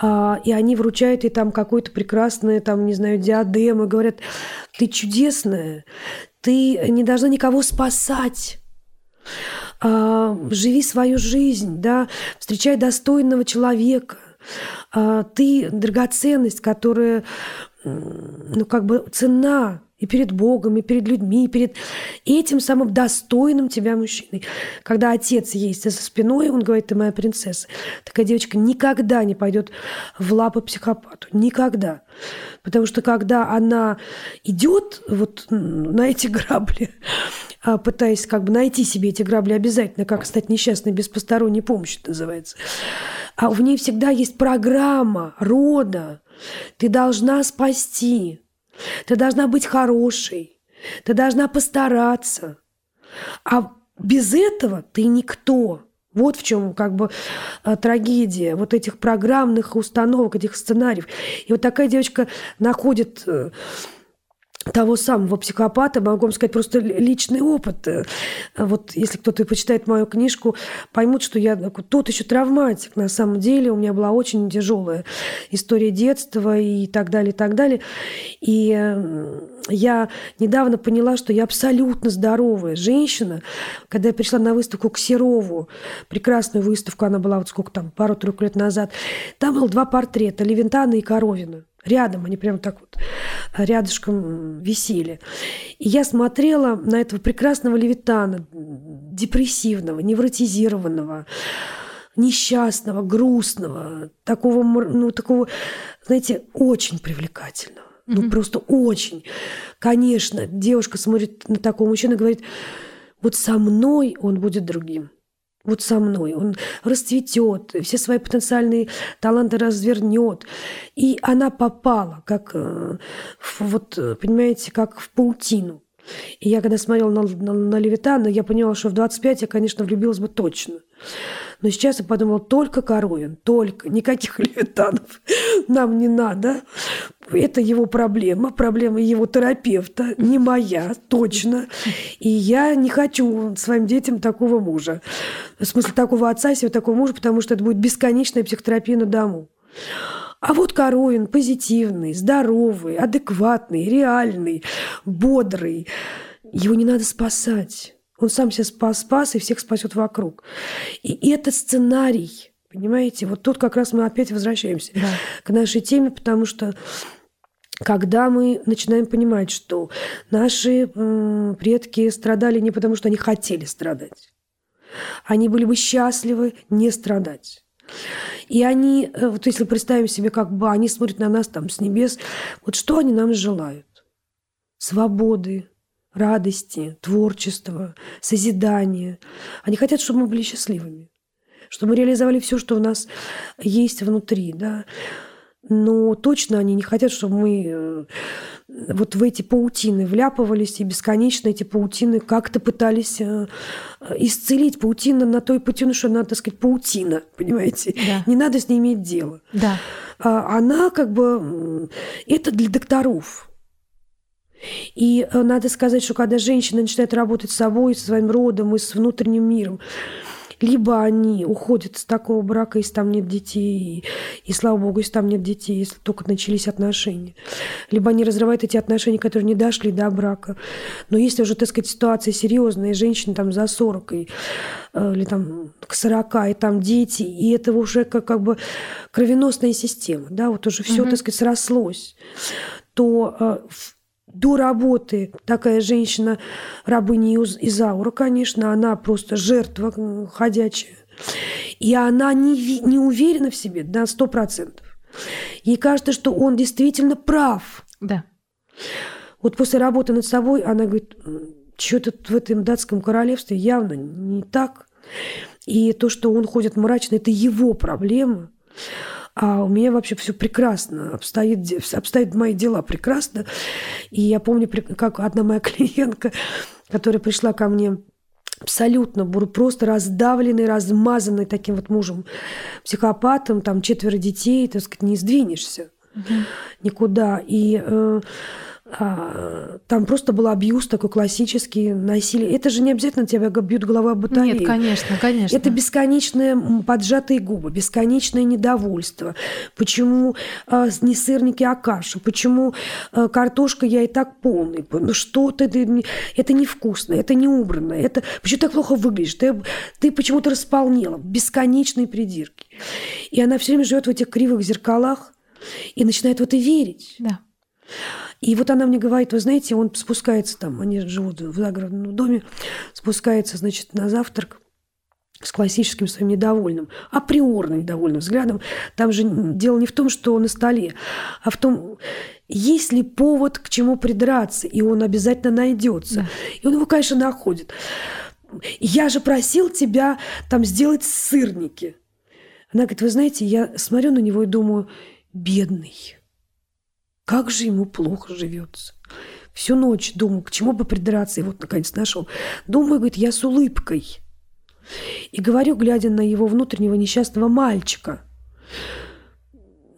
э, и они вручают ей там какой-то прекрасный, там, не знаю, диадем, и говорят, ты чудесная, ты не должна никого спасать, живи свою жизнь, да, встречай достойного человека. А, ты драгоценность, которая, ну, как бы цена и перед Богом, и перед людьми, и перед этим самым достойным тебя мужчиной. Когда отец есть за спиной, он говорит, ты моя принцесса. Такая девочка никогда не пойдет в лапы психопату. Никогда. Потому что когда она идет вот на эти грабли, а, пытаясь как бы найти себе эти грабли обязательно, как стать несчастной без посторонней помощи, называется. А в ней всегда есть программа рода. Ты должна спасти. Ты должна быть хорошей. Ты должна постараться. А без этого ты никто. Вот в чем как бы а, трагедия вот этих программных установок, этих сценариев. И вот такая девочка находит э, того самого психопата, могу вам сказать просто личный опыт. Э, вот если кто-то почитает мою книжку, поймут, что я тот еще травматик. На самом деле у меня была очень тяжелая история детства и так далее, и так далее. И э, я недавно поняла, что я абсолютно здоровая женщина. Когда я пришла на выставку к Серову, прекрасную выставку, она была вот сколько там, пару-тройку лет назад, там было два портрета, Левентана и Коровина. Рядом, они прям так вот рядышком висели. И я смотрела на этого прекрасного левитана, депрессивного, невротизированного, несчастного, грустного, такого, ну, такого, знаете, очень привлекательного. Ну, mm-hmm. просто очень. Конечно, девушка смотрит на такого мужчину и говорит, вот со мной он будет другим вот со мной. Он расцветет, все свои потенциальные таланты развернет. И она попала, как э, вот, понимаете, как в паутину. И я когда смотрела на, на, на Левитана, я поняла, что в 25 я, конечно, влюбилась бы точно. Но сейчас я подумала, только Коровин, только, никаких Левитанов нам не надо. Это его проблема, проблема его терапевта, не моя, точно. И я не хочу своим детям такого мужа. В смысле, такого отца себе, такого мужа, потому что это будет бесконечная психотерапия на дому. А вот Коровин позитивный, здоровый, адекватный, реальный, бодрый. Его не надо спасать. Он сам себя спас, спас и всех спасет вокруг. И этот сценарий, понимаете, вот тут как раз мы опять возвращаемся да. к нашей теме, потому что когда мы начинаем понимать, что наши предки страдали не потому, что они хотели страдать, они были бы счастливы не страдать. И они, э, вот если представим себе, как бы они смотрят на нас там с небес, вот что они нам желают? Свободы, радости, творчества, созидания. Они хотят, чтобы мы были счастливыми. чтобы мы реализовали все, что у нас есть внутри, да. Но точно они не хотят, чтобы мы э, вот в эти паутины вляпывались и бесконечно эти паутины как-то пытались э, исцелить. Паутина на той паутине, что она, так сказать, паутина, понимаете? Да. Не надо с ней иметь дело. Да. А она как бы... Это для докторов. И э, надо сказать, что когда женщина начинает работать с собой, со своим родом и с внутренним миром, либо они уходят с такого брака, если там нет детей, и, и слава богу, если там нет детей, если только начались отношения, либо они разрывают эти отношения, которые не дошли до брака. Но если уже, так сказать, ситуация серьезная, женщина там за 40 и, э, или там к 40, и там дети, и это уже как, как бы кровеносная система, да, вот уже все, угу. так сказать, срослось, то э, до работы такая женщина, рабыня Изаура, конечно, она просто жертва ходячая. И она не, не уверена в себе на сто процентов. Ей кажется, что он действительно прав. Да. Вот после работы над собой она говорит, что-то в этом датском королевстве явно не так. И то, что он ходит мрачно, это его проблема. А у меня вообще все прекрасно, обстоит, обстоят мои дела прекрасно. И я помню, как одна моя клиентка, которая пришла ко мне абсолютно просто раздавленный, размазанный таким вот мужем, психопатом, там четверо детей, так сказать, не сдвинешься угу. никуда. И э, там просто был абьюз такой классический, насилие. Это же не обязательно тебя бьют головой об батарею. Нет, конечно, конечно. Это бесконечные поджатые губы, бесконечное недовольство. Почему а, не сырники, а каша? Почему а, картошка я и так полный? Ну что-то это, это невкусно, это не убрано, это почему так плохо выглядишь? Ты, ты почему-то располнела. Бесконечные придирки. И она все время живет в этих кривых зеркалах и начинает в это верить. Да. И вот она мне говорит, вы знаете, он спускается там, они живут в загородном доме, спускается, значит, на завтрак с классическим своим недовольным, априорно недовольным взглядом. Там же дело не в том, что на столе, а в том, есть ли повод к чему придраться, и он обязательно найдется. Да. И он его, конечно, находит. Я же просил тебя там сделать сырники. Она говорит, вы знаете, я смотрю на него и думаю, бедный. Как же ему плохо живется. Всю ночь думал, к чему бы придраться, и вот наконец нашел. Думаю, говорит, я с улыбкой. И говорю, глядя на его внутреннего несчастного мальчика,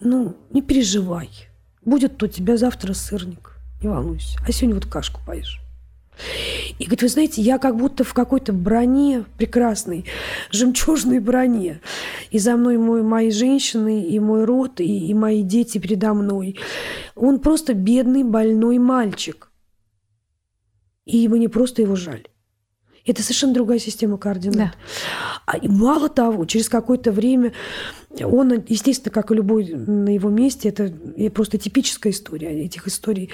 ну, не переживай, будет у тебя завтра сырник, не волнуйся, а сегодня вот кашку поешь. И говорит, вы знаете, я как будто в какой-то броне прекрасной, жемчужной броне. И за мной мой, мои женщины, и мой род, и, и мои дети передо мной. Он просто бедный, больной мальчик. И мне просто его жаль. Это совершенно другая система координат. Да. А, и мало того, через какое-то время он, естественно, как и любой на его месте, это просто типическая история, этих историй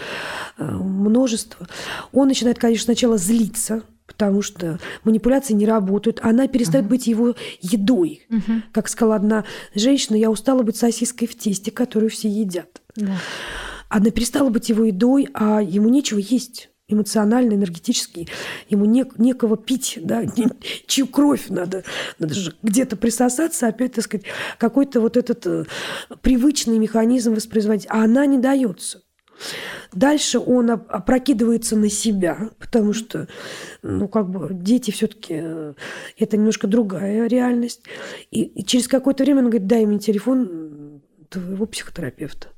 э, множество. Он начинает, конечно, сначала злиться, потому что манипуляции не работают. Она перестает uh-huh. быть его едой. Uh-huh. Как сказала одна женщина, я устала быть сосиской в тесте, которую все едят. Да. Она перестала быть его едой, а ему нечего есть эмоционально, энергетически, ему не, некого пить, да, не, чью кровь надо, надо же где-то присосаться, опять, так сказать, какой-то вот этот э, привычный механизм воспроизводить, а она не дается. Дальше он опрокидывается на себя, потому что, ну, как бы дети все-таки э, это немножко другая реальность. И, и через какое-то время он говорит, дай мне телефон твоего психотерапевта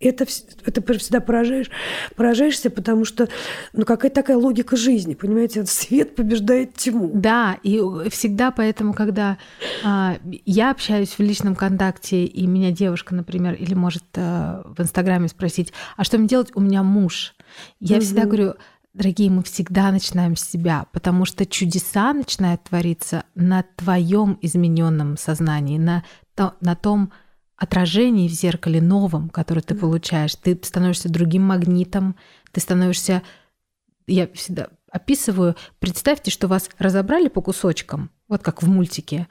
это, это всегда поражаешь, поражаешься, потому что ну, какая такая логика жизни, понимаете? Свет побеждает тьму. Да, и всегда поэтому, когда а, я общаюсь в личном контакте, и меня девушка, например, или может а, в Инстаграме спросить, а что мне делать? У меня муж. Я угу. всегда говорю, дорогие, мы всегда начинаем с себя, потому что чудеса начинают твориться на твоем измененном сознании, на, на том, отражении в зеркале новом, которое ты получаешь. Ты становишься другим магнитом, ты становишься... Я всегда описываю, представьте, что вас разобрали по кусочкам, вот как в мультике,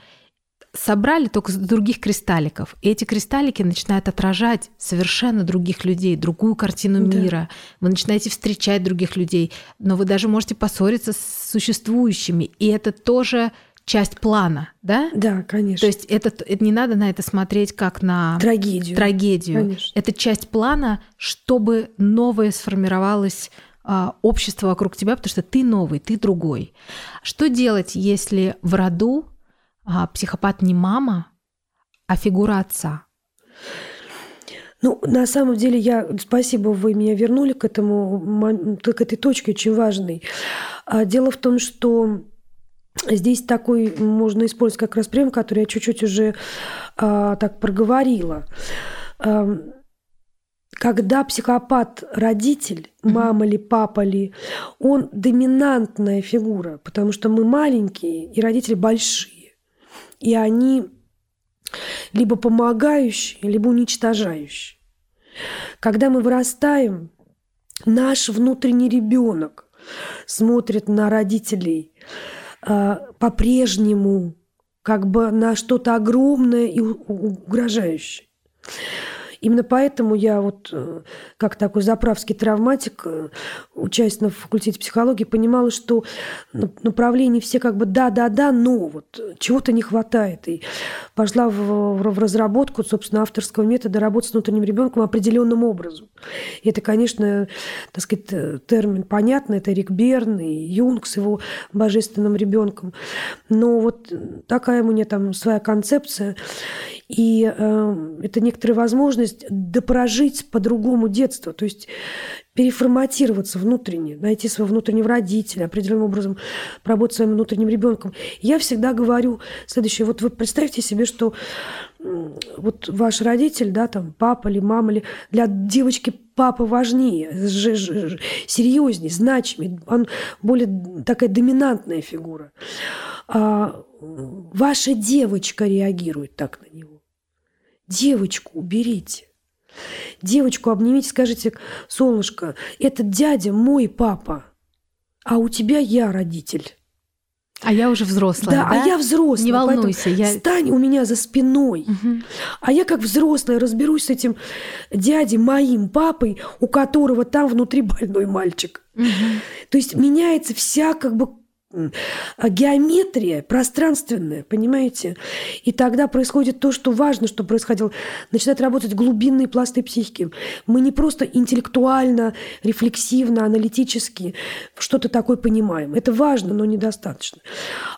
собрали только с других кристалликов. И эти кристаллики начинают отражать совершенно других людей, другую картину да. мира. Вы начинаете встречать других людей, но вы даже можете поссориться с существующими. И это тоже часть плана, да? Да, конечно. То есть это, это не надо на это смотреть как на трагедию. трагедию. Конечно. Это часть плана, чтобы новое сформировалось а, общество вокруг тебя, потому что ты новый, ты другой. Что делать, если в роду а, психопат не мама, а фигура отца? Ну, на самом деле, я спасибо, вы меня вернули к этому, к этой точке очень важной. А, дело в том, что Здесь такой можно использовать как раз прием, который я чуть-чуть уже а, так проговорила. А, когда психопат родитель, мама ли, папа ли, он доминантная фигура, потому что мы маленькие и родители большие. И они либо помогающие, либо уничтожающие. Когда мы вырастаем, наш внутренний ребенок смотрит на родителей а, по-прежнему как бы на что-то огромное и угрожающее. Именно поэтому я вот, э, как такой заправский травматик, э, учась на факультете психологии, понимала, что направления все как бы да-да-да, но вот чего-то не хватает. И пошла в, в разработку, собственно, авторского метода работы с внутренним ребенком определенным образом. И это, конечно, так сказать, э, термин понятный, это Рик Берн и Юнг с его божественным ребенком. Но вот такая у меня там своя концепция. И э, это некоторая возможность допрожить по-другому детство, то есть переформатироваться внутренне, найти своего внутреннего родителя, определенным образом поработать своим внутренним ребенком. Я всегда говорю следующее. Вот вы представьте себе, что вот ваш родитель, да, там, папа или мама, или для девочки папа важнее, серьезнее, значимее, он более такая доминантная фигура. А ваша девочка реагирует так на него. Девочку уберите. Девочку обнимите, скажите, солнышко, этот дядя мой папа, а у тебя я родитель. А я уже взрослая. Да, да? а я взрослая. Не волнуйся. Я... Стань у меня за спиной. Угу. А я как взрослая разберусь с этим дядей, моим папой, у которого там внутри больной мальчик. Угу. То есть меняется вся как бы а геометрия пространственная, понимаете? И тогда происходит то, что важно, что происходило. Начинают работать глубинные пласты психики. Мы не просто интеллектуально, рефлексивно, аналитически что-то такое понимаем. Это важно, но недостаточно.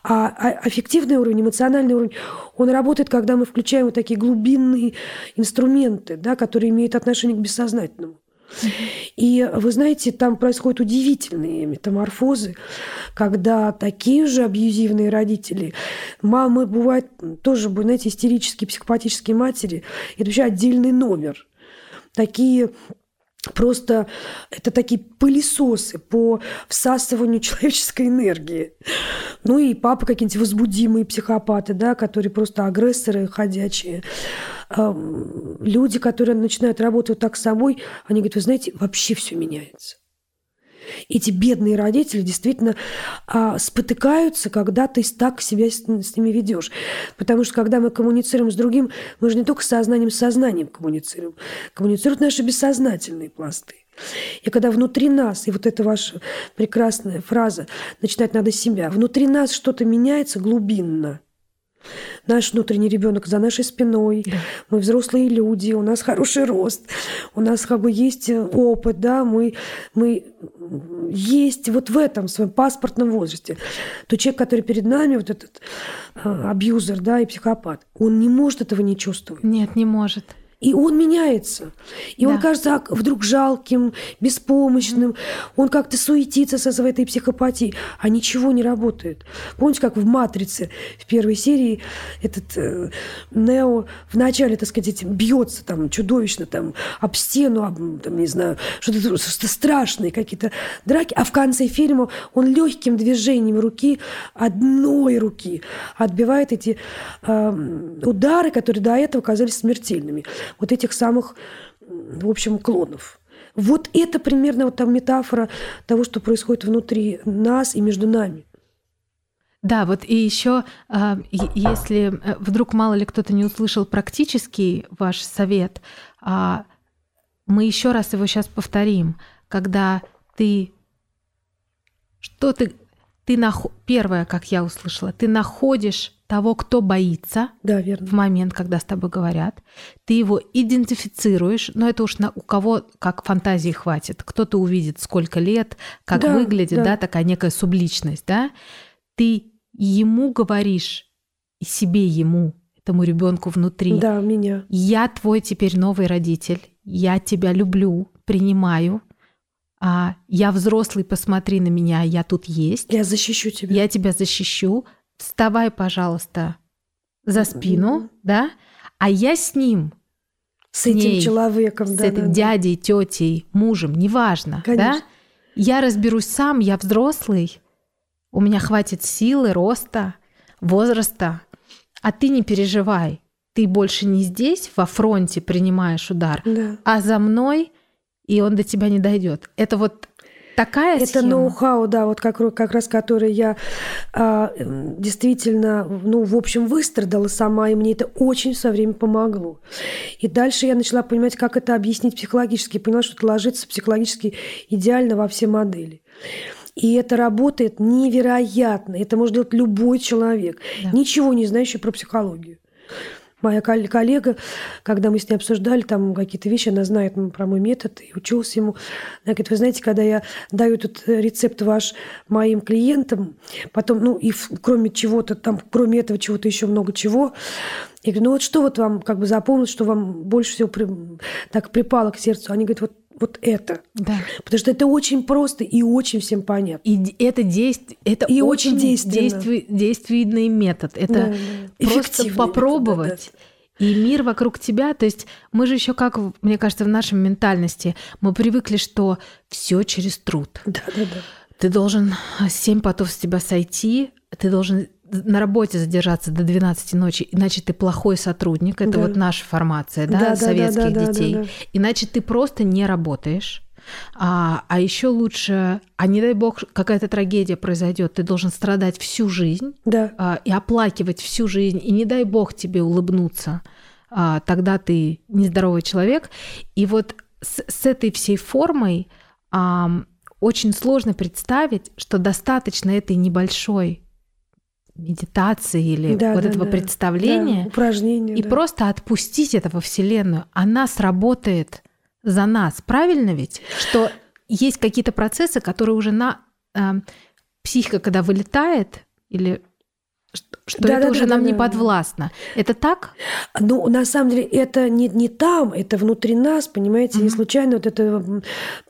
А, а аффективный уровень, эмоциональный уровень, он работает, когда мы включаем вот такие глубинные инструменты, да, которые имеют отношение к бессознательному. И вы знаете, там происходят удивительные метаморфозы, когда такие же абьюзивные родители, мамы бывают тоже, знаете, истерические, психопатические матери, это вообще отдельный номер. Такие Просто это такие пылесосы по всасыванию человеческой энергии. Ну и папы какие-нибудь возбудимые психопаты, да, которые просто агрессоры ходячие. Люди, которые начинают работать так с собой, они говорят, вы знаете, вообще все меняется эти бедные родители действительно а, спотыкаются, когда ты так себя с, с ними ведешь. Потому что когда мы коммуницируем с другим, мы же не только сознанием с сознанием коммуницируем. Коммуницируют наши бессознательные пласты. И когда внутри нас, и вот эта ваша прекрасная фраза «начинать надо себя», внутри нас что-то меняется глубинно – Наш внутренний ребенок за нашей спиной. Да. Мы взрослые люди, у нас хороший рост, у нас как бы есть э, опыт, да, мы, мы есть вот в этом своем паспортном возрасте. То человек, который перед нами, вот этот э, абьюзер, да, и психопат, он не может этого не чувствовать. Нет, не может. И он меняется. И да. он кажется вдруг жалким, беспомощным. Он как-то суетится со своей этой психопатией, а ничего не работает. Помните, как в «Матрице» в первой серии этот э, Нео вначале, так сказать, бьется там чудовищно там об стену, об, там, не знаю, что-то что страшное, какие-то драки, а в конце фильма он легким движением руки, одной руки, отбивает эти э, удары, которые до этого казались смертельными вот этих самых, в общем, клонов. Вот это примерно вот там метафора того, что происходит внутри нас и между нами. Да, вот и еще, а, если э, вдруг мало ли кто-то не услышал практический ваш совет, а, мы еще раз его сейчас повторим, когда ты что ты ты нах... первое, как я услышала, ты находишь того, кто боится Да, верно. в момент, когда с тобой говорят, ты его идентифицируешь, но это уж на, у кого как фантазии хватит. Кто-то увидит, сколько лет, как Да, выглядит, да. да. такая некая субличность, да. Ты ему говоришь, и себе ему, этому ребенку внутри, Да, меня. я твой теперь новый родитель, я тебя люблю, принимаю, а я взрослый, посмотри на меня, я тут есть, Я защищу тебя. я тебя защищу, вставай, пожалуйста, за спину, да, а я с ним, С этим ней, человеком, с да, этим да, да. дядей, тетей, мужем, неважно, да, Конечно. я разберусь сам, я взрослый, у меня хватит силы, роста, возраста, а ты не переживай, ты больше не здесь, во фронте принимаешь удар, Да. а за мной, и он до тебя не дойдет. Это вот такая Это схема. ноу-хау, да, вот как, как раз который я а, действительно, ну, в общем, выстрадала сама, и мне это очень со временем помогло. И дальше я начала понимать, как это объяснить психологически, поняла, что это ложится психологически идеально во все модели. И это работает невероятно. Это может делать любой человек, Да. ничего не знающий про психологию. Моя кол- коллега, когда мы с ней обсуждали там какие-то вещи, она знает про мой метод и училась ему. Она говорит, вы знаете, когда я даю этот э, рецепт ваш моим клиентам, потом, ну, и кроме чего-то там, кроме этого чего-то еще много чего, я говорю, ну вот что вот вам как бы запомнилось, что вам больше всего при- так припало к сердцу? Они говорят, вот, вот это. Да. Потому что это очень просто и очень всем понятно. И это действие, это И очень, очень действенно. действи- действенный метод. Это Да, да. просто Эффективный попробовать. И мир вокруг тебя, то есть мы же еще как, мне кажется, в нашей ментальности мы привыкли, что все через труд. Да, да, да. Ты должен семь потов с тебя сойти, ты должен на работе задержаться до 12 ночи, иначе ты плохой сотрудник. Это Да. вот наша формация, да, Да, да, да, советских да, да, детей. да, да. Иначе ты просто не работаешь. А, а еще лучше, а не дай бог, какая-то трагедия произойдет, ты должен страдать всю жизнь Да. а, и оплакивать всю жизнь, и не дай бог тебе улыбнуться, а, тогда ты нездоровый человек. И вот с, с этой всей формой ам, очень сложно представить, что достаточно этой небольшой медитации или Да, вот да, этого да. представления Да, упражнения. и да. просто отпустить это во Вселенную. Она сработает за нас. Правильно ведь? Что есть какие-то процессы, которые уже на э, психика, когда вылетает, или что, Да, это да, уже да, нам да, не да. подвластно. Это так? Ну, на самом деле, это не, не там, это внутри нас, понимаете, не Мгм. случайно вот это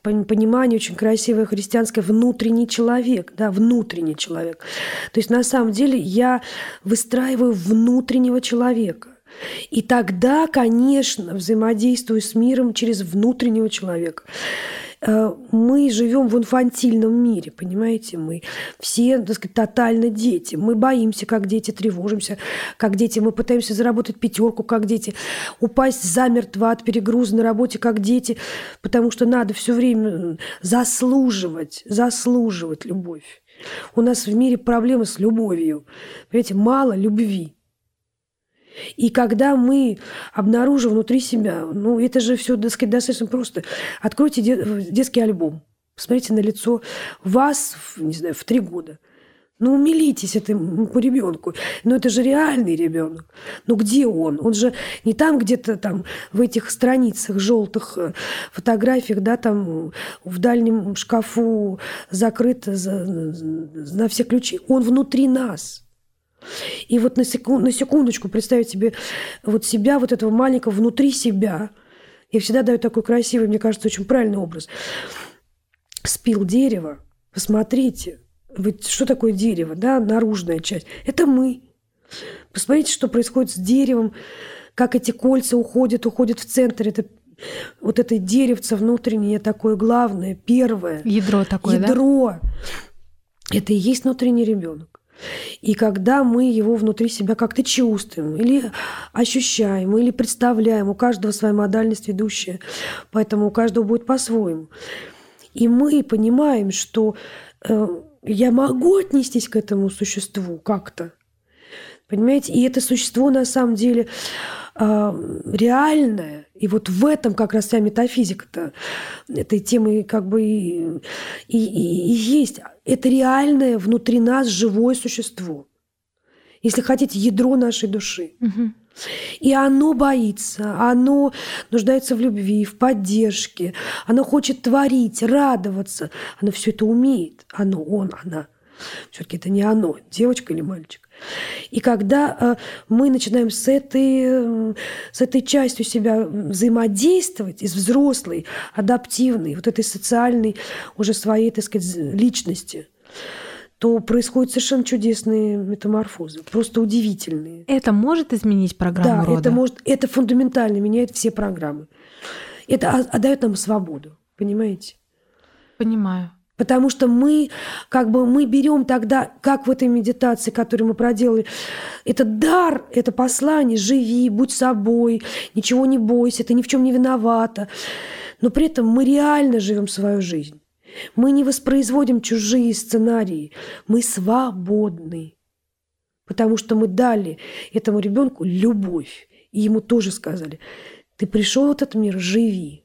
понимание очень красивое христианское внутренний человек, да, внутренний человек. То есть, на самом деле, я выстраиваю внутреннего человека. И тогда, конечно, взаимодействую с миром через внутреннего человека. Э, Мы живем в инфантильном мире, понимаете? Мы все, так сказать, тотально дети. Мы боимся, как дети, тревожимся, как дети. Мы пытаемся заработать пятерку, как дети. Упасть замертво от перегруза на работе, как дети. Потому что надо все время заслуживать, заслуживать любовь. У нас в мире проблемы с любовью. Понимаете, мало любви. И когда мы обнаружим внутри себя, ну, это же все, так сказать, достаточно просто. Откройте де- детский альбом, посмотрите на лицо вас, не знаю, в три года. Ну, умилитесь этому ребенку. Но это же реальный ребенок. Ну, где он? Он же не там где-то там в этих страницах желтых э, фотографиях, да, там в дальнем шкафу закрыт за- на все ключи. Он внутри нас. И вот на, секунд, на секундочку представить себе вот себя, вот этого маленького внутри себя. Я всегда даю такой красивый, мне кажется, очень правильный образ. Спил дерево, посмотрите, ведь что такое дерево, да, наружная часть? Это мы. Посмотрите, что происходит с деревом, как эти кольца уходят, уходят в центр. Это вот это деревце внутреннее такое главное, первое. Ядро такое, да? Ядро. Это и есть внутренний ребенок. И когда мы его внутри себя как-то чувствуем, или ощущаем, или представляем, у каждого своя модальность ведущая, поэтому у каждого будет по-своему. И мы понимаем, что э, я могу отнестись к этому существу как-то. Понимаете? И это существо на самом деле э, реальное. И вот в этом как раз вся метафизика-то этой темы как бы и, и, и- есть. Это реальное внутри нас живое существо. Если хотите, ядро нашей души. И оно боится, оно нуждается в любви, в поддержке, оно хочет творить, радоваться. Оно все это умеет. Оно, он, она. Все-таки это не оно, девочка или мальчик. И когда э, мы начинаем с этой, э, с этой частью себя взаимодействовать, из взрослой, адаптивной, вот этой социальной, уже своей, так сказать, личности, то происходят совершенно чудесные метаморфозы, просто удивительные. Это может изменить программу Да, рода? это может, это фундаментально меняет все программы. Это отдает нам свободу, понимаете? Понимаю. Потому что мы, как бы, мы берем тогда, как в этой медитации, которую мы проделали, это дар, это послание, живи, будь собой, ничего не бойся, ты ни в чем не виновата. Но при этом мы реально живем свою жизнь. Мы не воспроизводим чужие сценарии, мы свободны. Потому что мы дали этому ребенку любовь. И ему тоже сказали, ты пришел в этот мир, живи.